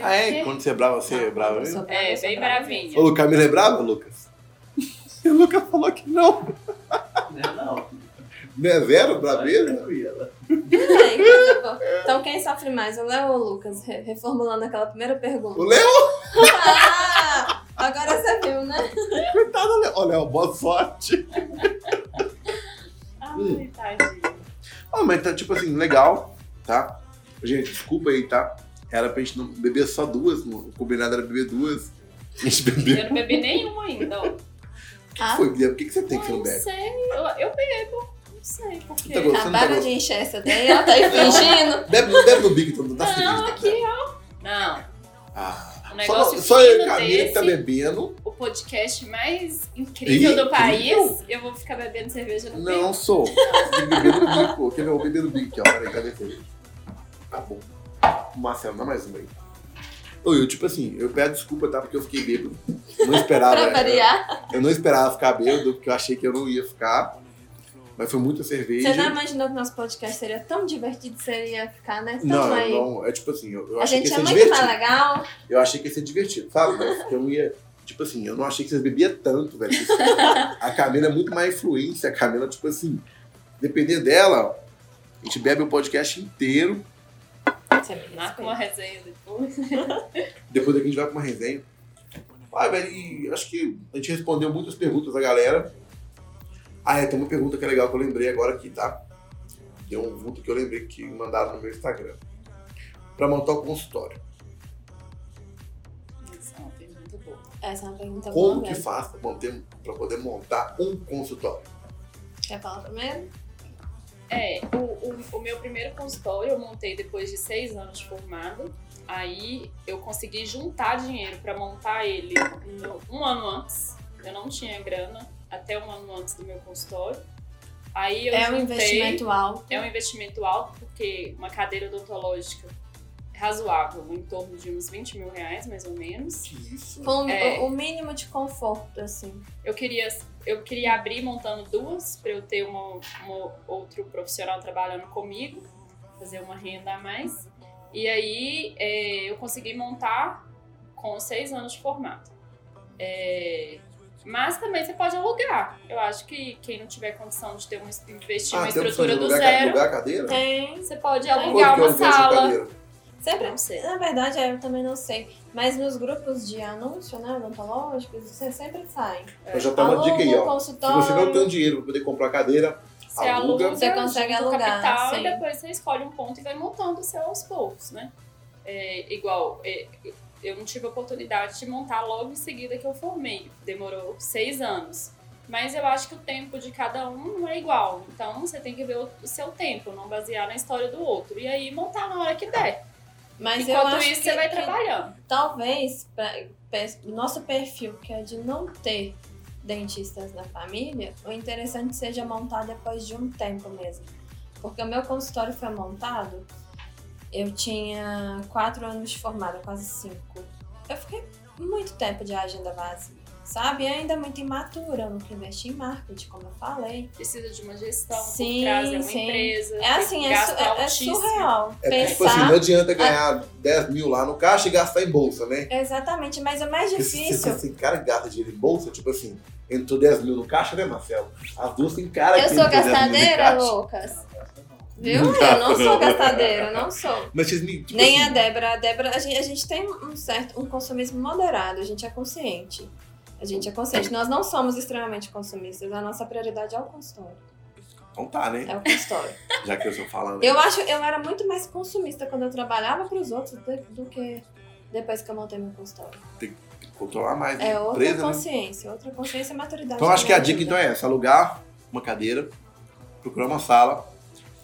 Ah, é? quê. Quando você é brava, você é brava mesmo? É, bem bravinha. Ô, Camila é brava, Lucas? <laughs> o Lucas falou que não. Não, não. Não é zero? Tranquila. mesmo. Ai, coisa boa. Então quem sofre mais, o Léo ou o Lucas? Re- Reformulando aquela primeira pergunta. O Léo? Ah, agora você viu, né? Coitado do Léo. Ô, Léo, boa sorte. Ai, tadinho. Ah, mas tá tipo assim, legal, tá? Gente, desculpa aí, tá? Era pra gente não beber só duas, não- o combinado era beber duas. A gente bebeu. Eu não bebi nenhuma ainda. ó. Ah, Foi, Guilherme, por que, que você tem que você Não não bebe? sei, eu, eu bebo. Não sei por quê. Tá gostando? Não tá acabaram de encher essa daí, ela tá <laughs> aí fingindo. Bebe, não bebe no Big, então não tá Não, feliz. aqui, ó. Não, Ah, um só, negócio só eu e Camila que tá bebendo. o podcast mais incrível Ih, do país, eu vou ficar bebendo cerveja no Não sou. Big, pô. Quer ver? Eu vou beber no Big aqui, ó. Peraí, cadê você? Tá bom. Marcelo, dá mais uma aí. Ô, eu, tipo assim, eu peço desculpa, tá? Porque eu fiquei bêbado. Não esperava. Pra variar. Eu não esperava ficar bêbado, porque eu achei que eu não ia ficar. Mas foi muita cerveja. Você não imaginou que nosso podcast seria tão divertido, seria ficar, né? Tão Não, aí. eu não. É tipo assim, eu, eu A achei gente que é ia ser muito mais divertido. legal. Eu achei que ia ser divertido, sabe? Mas eu não ia. Tipo assim, eu não achei que vocês bebiam tanto, velho. A Camila é muito mais influência. A Camila, tipo assim, depender dela, a gente bebe o podcast inteiro. Você me Marca uma respeita. resenha depois. <laughs> Depois daqui a gente vai pra uma resenha. Ah, velho, acho que a gente respondeu muitas perguntas da galera. Ah, é, tem uma pergunta que é legal que eu lembrei agora aqui, tá? Deu um vulto que eu lembrei que mandaram no meu Instagram. Pra montar o consultório. Isso é uma pergunta boa. Essa é uma pergunta Como boa que mesmo. faz pra, manter, pra poder montar um consultório? Quer falar primeiro? É, o, o, o meu primeiro consultório eu montei depois de seis anos de formada. Aí eu consegui juntar dinheiro para montar ele um ano antes. Eu não tinha grana até um ano antes do meu consultório. Aí eu é um juntei- investimento alto. É um investimento alto porque uma cadeira odontológica razoável, em torno de uns 20 mil reais, mais ou menos. Isso? Com É. o, mínimo de conforto, assim. Eu queria, eu queria abrir montando duas para eu ter uma, uma- outro profissional trabalhando comigo, fazer uma renda a mais. E aí é, eu consegui montar com seis anos de formato. É, mas também você pode alugar. Eu acho que quem não tiver condição de ter um investir uma Ah, tem a opção estrutura do zero, alugar a cadeira? Tem. você pode alugar é uma sala. Sempre, Não sei. na verdade, é, eu também não sei. Mas nos grupos de anúncio, né, odontológicos, você sempre sai. Então já tá uma dica aí, um ó. Se consultório. você não tem dinheiro pra poder comprar cadeira, Você Aluga. aluga, Você consegue alugar, capital sim. e depois você escolhe um ponto e vai montando o seu aos poucos, né? É, igual, é, eu não tive a oportunidade de montar logo em seguida que eu formei. Demorou seis anos. Mas eu acho que o tempo de cada um não é igual. Então você tem que ver o seu tempo, não basear na história do outro. E aí montar na hora que der. Mas eu Enquanto acho isso, que, você vai trabalhando. talvez pra, nosso perfil, que é de não ter dentistas na família, o interessante seja montar depois de um tempo mesmo. Porque o meu consultório foi montado, eu tinha quatro anos de formada, quase cinco. Eu fiquei muito tempo de agenda vazia, sabe? E ainda muito imatura, eu nunca investi em marketing, como eu falei. Precisa de uma gestão Sim, por trás, é uma sim. empresa. É assim, é, su- é- é surreal. é porque, tipo Pensar. assim, não adianta ganhar 10 mil lá no caixa e gastar em bolsa, né? Exatamente, mas o mais se, difícil. se, cara que gasta dinheiro em bolsa, tipo assim, entrou 10 mil no caixa, né, Marcelo? As duas tem cara Eu que sou entrou 10 mil no gastadeira. Lucas. Viu? Eu não sou gastadeira, não sou. Mas vocês me. Tipo Nem assim, a Débora. A Débora, a gente, a gente tem um certo um consumismo moderado, a gente é consciente. A gente é consciente. Nós não somos extremamente consumistas, a nossa prioridade é o consultório. Então tá, né? É o consultório. <laughs> Já que eu estou falando. Eu acho, eu era muito mais consumista quando eu trabalhava para os outros do, do que depois que eu montei meu consultório. Controlar mais. né? É outra né? consciência, outra consciência e maturidade. Então acho que a dica então é essa: alugar uma cadeira, procurar uma sala,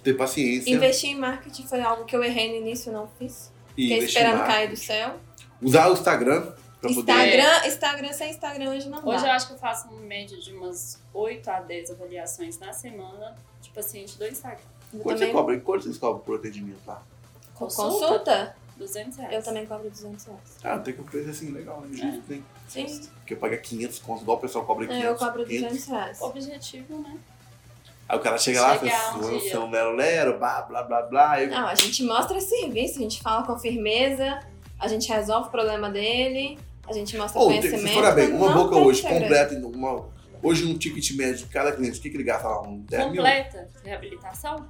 ter paciência Investir em marketing foi algo que eu errei no início, não fiz. e Fiquei esperando cair do céu. usar o Instagram pra poder. Instagram, Instagram sem Instagram hoje não Hoje dá. eu acho que eu faço uma média de umas 8 a 10 avaliações na semana de paciente do Instagram. Eu Quanto você também cobra? Quanto vocês cobram por atendimento lá? consulta? 200 reais. Eu também cobro 200 reais. Ah, tem que um preço assim legal, né? Justo, né? Sim, Porque paga 500 conto, igual o pessoal cobra 500. eu cobro 500. 200 reais. O objetivo, né? Aí o cara chega lá, Chegar um faz dia. são lero lero, blá blá blá blá. Aí, Não, a gente mostra serviço, a gente fala com firmeza, a gente resolve o problema dele, a gente mostra Ou, se conhecimento. for a bem, uma não boca tem hoje completa, uma, hoje um ticket médio de cada cliente, o que, que ele gasta lá? Um 10 mil? Completa reabilitação?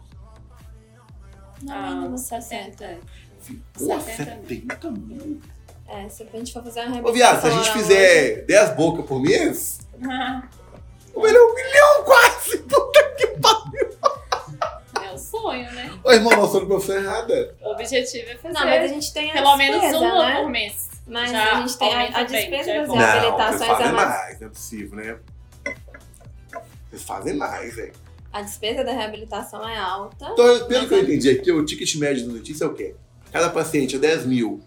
No Ah, mínimo 60. 60. Pô, 70 70 mil. É, se a gente for fazer uma Ô, viado, se a gente reabilitação fizer 10 bocas por mês, Ah, <laughs> o melhor é um milhão quase. <laughs> Puta que pariu. é o sonho, né? Ô, irmão, nós estamos profissão errada. O objetivo é fazer Não, mas a gente tem pelo menos uma né? por mês. Mas Já a gente tem a, a bem, despesa já é das. Não, é fazem mais. mais, não é possível, né? Vocês fazem mais, velho. A despesa da reabilitação é alta. Então, pelo que eu é- entendi aqui, o ticket médio do dentista é o quê? Cada paciente é 10 mil.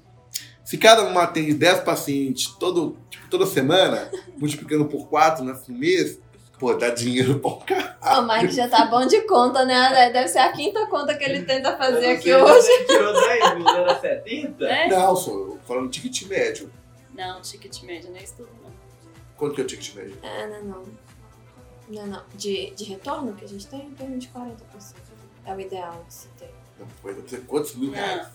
Se cada um atende 10 pacientes todo, tipo, toda semana, <laughs> multiplicando por 4 no mês, pô, dá dinheiro pra um cara. O Mike já tá bom de conta, né? Deve ser a quinta conta que ele tenta fazer aqui hoje. Você tirou 10 mil, não era 70? Né? Não, só eu falando ticket médio. Não, ticket médio não é isso tudo, não. Quanto que é o ticket médio? É, não, não. Não, não. De, de retorno que a gente tem, em torno de 40%. É o ideal de se ter. Não, foi, não sei quantos mil reais?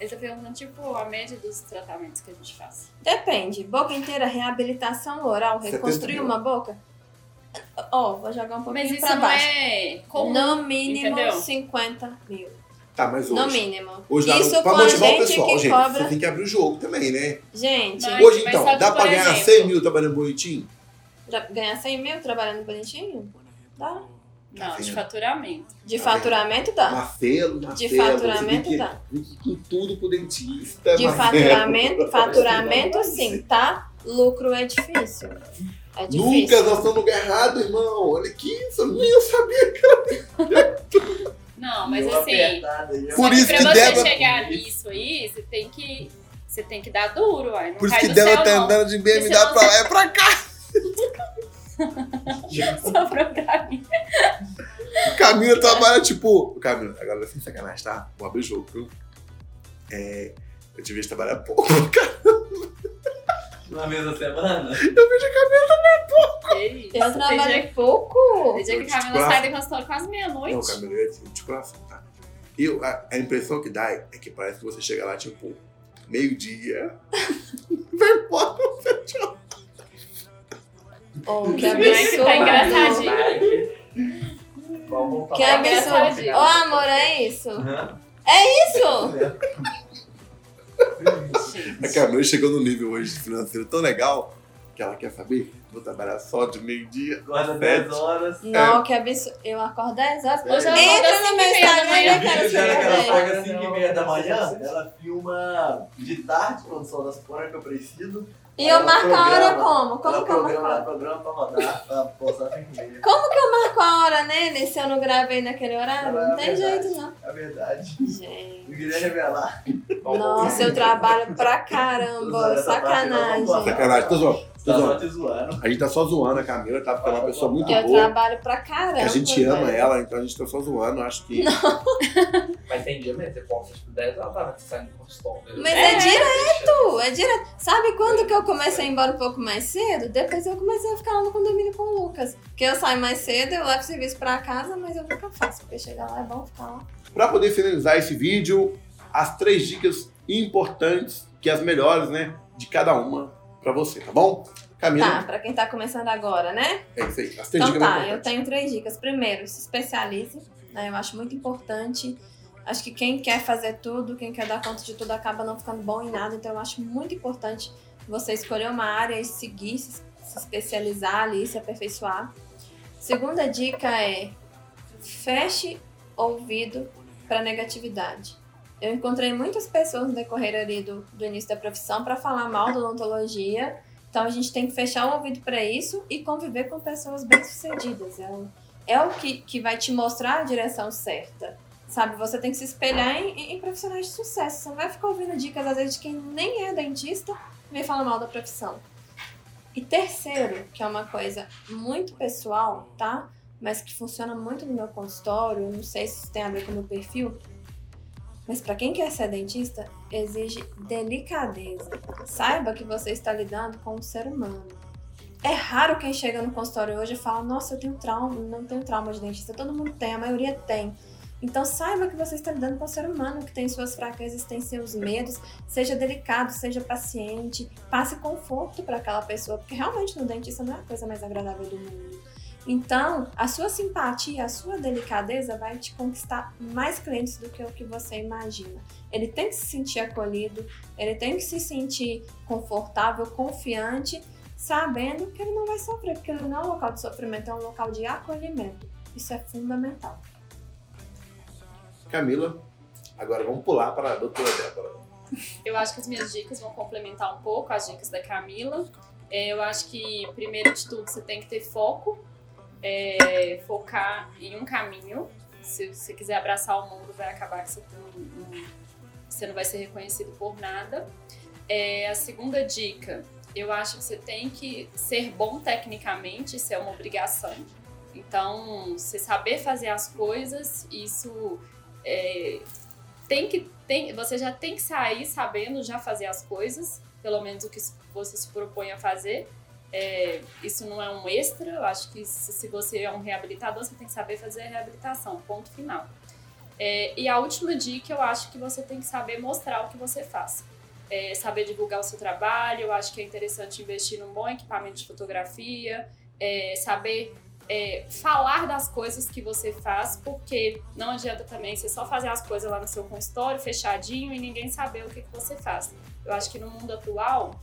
Ele tá perguntando, tipo, a média dos tratamentos que a gente faz. Depende. Boca inteira, reabilitação oral, 70 reconstruir uma boca. Ó, vou jogar um pouquinho Mas isso pra não baixo. é comum. no mínimo entendeu? 50 mil. Tá, mas hoje. No mínimo. Hoje, lá, Isso pra com a motivar o gente pessoal, que gente, cobra. você tem que abrir o jogo também, né? Gente, Mas- Hoje, então, dá pra ganhar exemplo- 100 mil trabalhando bonitinho? ganhar 100 mil trabalhando bonitinho? Dá. Não, de faturamento. De Tá faturamento dá. Marcelo, Marcelo. De faturamento dá. ir tudo pro dentista. De Marcelo. faturamento, <laughs> faturamento sim, tá? Lucro é difícil. É Lucas, nós estamos no lugar errado, irmão. Olha aqui, isso nem eu sabia. <laughs> Não, mas uma assim, ó. Por só que isso pra que você Débora- chegar nisso aí, você tem que. Você tem que dar duro, uai. Não Por isso que dela tá andando de BMW pra você- lá e pra cá. <laughs> Sobrou pra mim. Camila trabalha tipo. Camila, agora sem sacanagem, tá? Vou abrir o jogo, viu? É. Eu te vejo trabalhar pouco, <laughs> cara. Na mesma semana? Eu vejo a Camila. Que isso? Eu dia- pouco. Tem dia que a Camila quase- sai do consultório quase Não, meia-noite. Camila, eu ia te de coração, tá? Eu, a, a impressão que dá é que parece que você chega lá, tipo, meio-dia. Vai embora, sete horas. Oh, que Mike tá absurdo. engraçadinho. Que absurdo. engraçadinho. Ô, amor, é isso? Aham. Isso! A Camila chegou no nível hoje financeiro tão legal que ela quer saber. Vou trabalhar só de meio-dia. Acorda 10 horas. Não, que absurdo. Eu acordo 10 horas. Hoje eu Entra no meu Instagram e eu O quero ela saber. paga às 5 e meia da manhã, ela filma de tarde, quando o sol das fora que eu preciso. E eu marco a hora como? Como que eu programa, marco? programa pra rodar, pra postar às 5 meia. Como que eu marco a hora nele se eu não gravei naquele horário? Não tem jeito, não. É verdade. Gente. Eu queria revelar. Nossa, eu trabalho pra caramba. Sacanagem. Sacanagem, tô Tá te zoando. A gente tá só zoando a Camila, tá? Porque ela é uma pessoa muito Eu boa. trabalho pra caramba. Que a gente ama velho. ela, então a gente tá só zoando. Acho que. <laughs> Mas tem dia mesmo, você posta tipo 10 horas da tarde, você sai no consultório. Mas é direto, é direto. Sabe quando que eu comecei a ir embora um pouco mais cedo? Depois eu comecei a ficar lá no condomínio com o Lucas. Porque eu saio mais cedo, eu levo o serviço pra casa, mas eu nunca faço. Porque chegar lá é bom ficar lá. Pra poder finalizar esse vídeo, as três dicas importantes, que as melhores, né? De cada uma pra você, tá bom? Camila, Tá, pra quem tá começando agora, né? é isso aí. As três Então dicas tá, eu tenho três dicas. Primeiro, se especialize. Né? Eu acho muito importante. Acho que quem quer fazer tudo, quem quer dar conta de tudo, acaba não ficando bom em nada. Então eu acho muito importante você escolher uma área e seguir, se, se especializar ali, se aperfeiçoar. Segunda dica é feche ouvido para negatividade. Eu encontrei muitas pessoas no decorrer ali do, do início da profissão para falar mal da odontologia. Então a gente tem que fechar o ouvido para isso e conviver com pessoas bem-sucedidas. É, o- é o que, que vai te mostrar a direção certa. Sabe, você tem que se espelhar em, em, profissionais de sucesso. Você não vai ficar ouvindo dicas, às vezes, de quem nem é dentista e vem falar mal da profissão. E terceiro, que é uma coisa muito pessoal, tá? Mas que funciona muito no meu consultório, não sei se isso tem a ver com o meu perfil, mas para quem quer ser dentista, exige delicadeza. Saiba que você está lidando com um ser humano. É raro quem chega no consultório hoje e fala: Nossa, eu tenho trauma, não tenho trauma de dentista. Todo mundo tem, a maioria tem. Então saiba que você está lidando com um ser humano que tem suas fraquezas, tem seus medos. Seja delicado, seja paciente, passe conforto para aquela pessoa, porque realmente no dentista não é a coisa mais agradável do mundo. Então, a sua simpatia, a sua delicadeza vai te conquistar mais clientes do que o que você imagina. Ele tem que se sentir acolhido, ele tem que se sentir confortável, confiante, sabendo que ele não vai sofrer, porque ele não é um local de sofrimento, é um local de acolhimento. Isso é fundamental. Camila, agora vamos pular para a doutora Débora. Eu acho que as minhas dicas vão complementar um pouco as dicas da Camila. É, eu acho que, primeiro de tudo, você tem que ter foco, é, focar em um caminho. Se você quiser abraçar o mundo, vai acabar que você não, você não vai ser reconhecido por nada. É, a segunda dica, eu acho que você tem que ser bom tecnicamente, isso é uma obrigação. Então, você saber fazer as coisas, isso é, tem que tem, você já tem que sair sabendo já fazer as coisas, pelo menos o que você se propõe a fazer. É, isso não é um extra, eu acho que se, você é um reabilitador, você tem que saber fazer a reabilitação, ponto final. É, e a última dica, eu acho que você tem que saber mostrar o que você faz. É, saber divulgar o seu trabalho, eu acho que é interessante investir num bom equipamento de fotografia, é, saber é, falar das coisas que você faz, porque não adianta também você só fazer as coisas lá no seu consultório, fechadinho, e ninguém saber o que, que você faz. Eu acho que no mundo atual,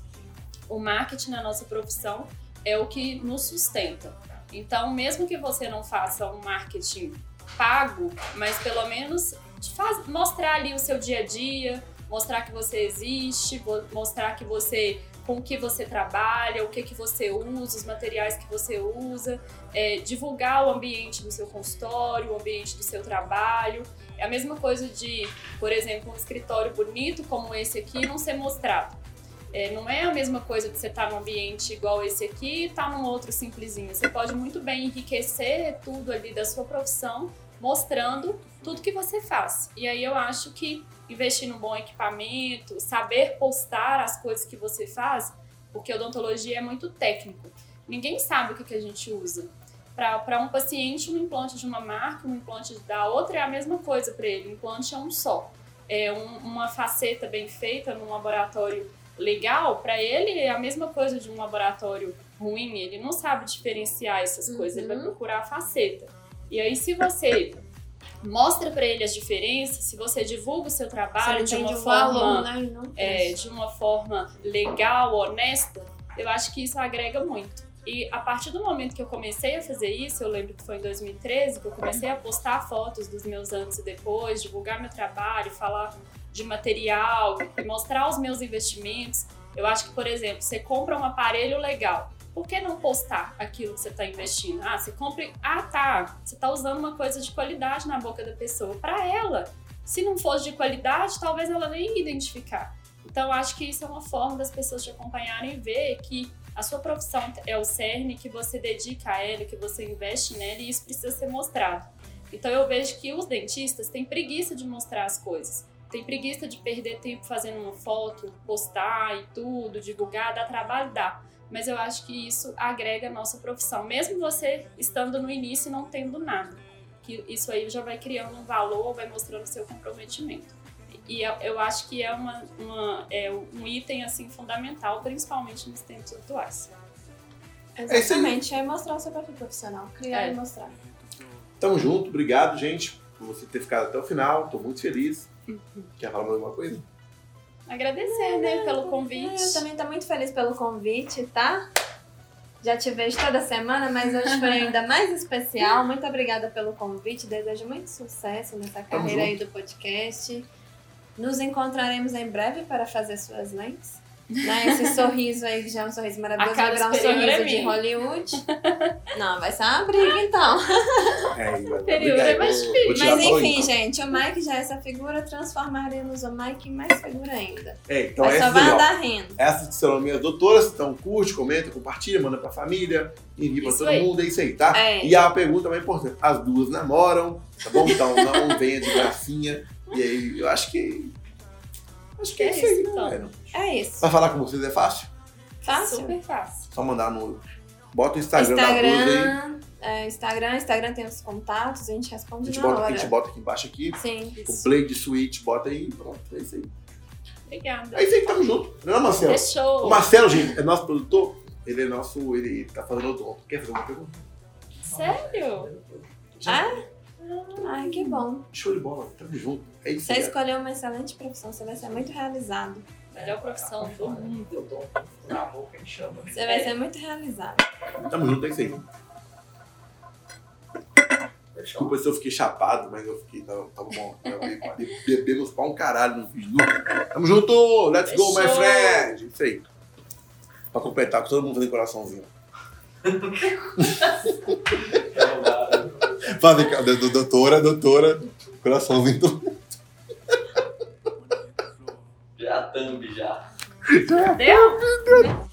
o marketing na nossa profissão é o que nos sustenta. Então, mesmo que você não faça um marketing pago, mas pelo menos faz, mostrar ali o seu dia a dia, mostrar que você existe, mostrar que você com o que você trabalha, o que, que você usa, os materiais que você usa, é, divulgar o ambiente do seu consultório, o ambiente do seu trabalho. É a mesma coisa de, por exemplo, um escritório bonito como esse aqui não ser mostrado. É, não é a mesma coisa de você estar num ambiente igual esse aqui e estar num outro simplesinho. Você pode muito bem enriquecer tudo ali da sua profissão, mostrando tudo que você faz. E aí eu acho que investir num bom equipamento, saber postar as coisas que você faz, porque odontologia é muito técnico. Ninguém sabe o que, que a gente usa. Para um paciente, um implante de uma marca, um implante da outra é a mesma coisa para ele. O implante é um só. É um, uma faceta bem feita num laboratório legal, para ele é a mesma coisa de um laboratório ruim. Ele não sabe diferenciar essas uhum. coisas, ele vai uhum. procurar a faceta. E aí, se você mostra para ele as diferenças, se você divulga o seu trabalho de uma forma, valor, né? é, de uma forma legal, honesta, eu acho que isso agrega muito. E a partir do momento que eu comecei a fazer isso, eu lembro que foi em 2013 que eu comecei a postar fotos dos meus antes e depois, divulgar meu trabalho, falar de material e mostrar os meus investimentos. Eu acho que, por exemplo, você compra um aparelho legal, por que não postar aquilo que você está investindo? Ah, você compre. Ah, tá. Você está usando uma coisa de qualidade na boca da pessoa. Para ela, se não fosse de qualidade, talvez ela nem identificar. Então, acho que isso é uma forma das pessoas te acompanharem e ver que a sua profissão é o cerne, que você dedica a ela, que você investe nela e isso precisa ser mostrado. Então, eu vejo que os dentistas têm preguiça de mostrar as coisas. Tem preguiça de perder tempo fazendo uma foto, postar e tudo, divulgar, dá trabalho, dá mas eu acho que isso agrega a nossa profissão, mesmo você estando no início e não tendo nada. Que isso aí já vai criando um valor, vai mostrando seu comprometimento. E eu acho que é, uma, uma, é um item assim fundamental, principalmente nos tempos atuais. Exatamente, é, mostrar o seu perfil profissional, criar é. e mostrar. Tamo junto, obrigado, gente, por você ter ficado até o final. Tô muito feliz. Quer falar mais alguma coisa? Agradecer, né, pelo convite. Eu também tô muito feliz pelo convite, tá? Já te vejo toda semana, mas hoje foi <laughs> ainda mais especial. Muito obrigada pelo convite. Desejo muito sucesso nessa carreira aí do podcast. Nos encontraremos em breve para fazer suas lentes. Né? Esse sorriso aí, que já é um sorriso maravilhoso, vai virar um sorriso é de. Hollywood. Não, vai ser uma briga então. É, Superior é mais difícil. Mas enfim, gente, o Mike já é essa figura, transformaremos o Mike em mais figura ainda. É, então Mas essa só é vai andar rindo. Essas são minhas doutoras, então curte, comenta, compartilha, manda pra família, envia pra Isso todo aí. mundo, é isso aí, tá? É. E a pergunta mais importante, as duas namoram, tá bom? Então não venha de gracinha. E aí, eu acho que. Acho que é, É isso aí, né, então. velho? É isso. Pra falar com vocês é fácil? Fácil. Super fácil. Só mandar no. Bota o Instagram, da duas aí. Instagram, é, Instagram, Instagram tem os contatos, a gente A responde gente, na bota, a hora. gente bota aqui embaixo aqui. Sim. O play de switch, bota aí e pronto. É isso aí. Obrigada. É isso aí, tamo junto. Não é, Marcelo? O Fechou. Marcelo, gente, é nosso produtor. Ele é nosso. Ele tá fazendo odonto. Quer fazer uma pergunta? Sério? Ah? Ai, que bom. Show de bola, tamo junto. É isso Você aí. escolheu uma excelente profissão, você vai ser muito realizado. Melhor profissão do mundo. Né? Você vai ser muito realizado. Tamo junto, é isso aí. Desculpa se eu fiquei chapado, mas eu fiquei. Tava, tava bom. Eu be- Bebemos pra um caralho no vídeo. Tamo junto! Let's go, my Fechou. friend! Isso aí. Pra completar, com todo mundo fazendo coraçãozinho. <laughs> Fazem, doutora, doutora, coraçãozinho. Já thumb já. Deu?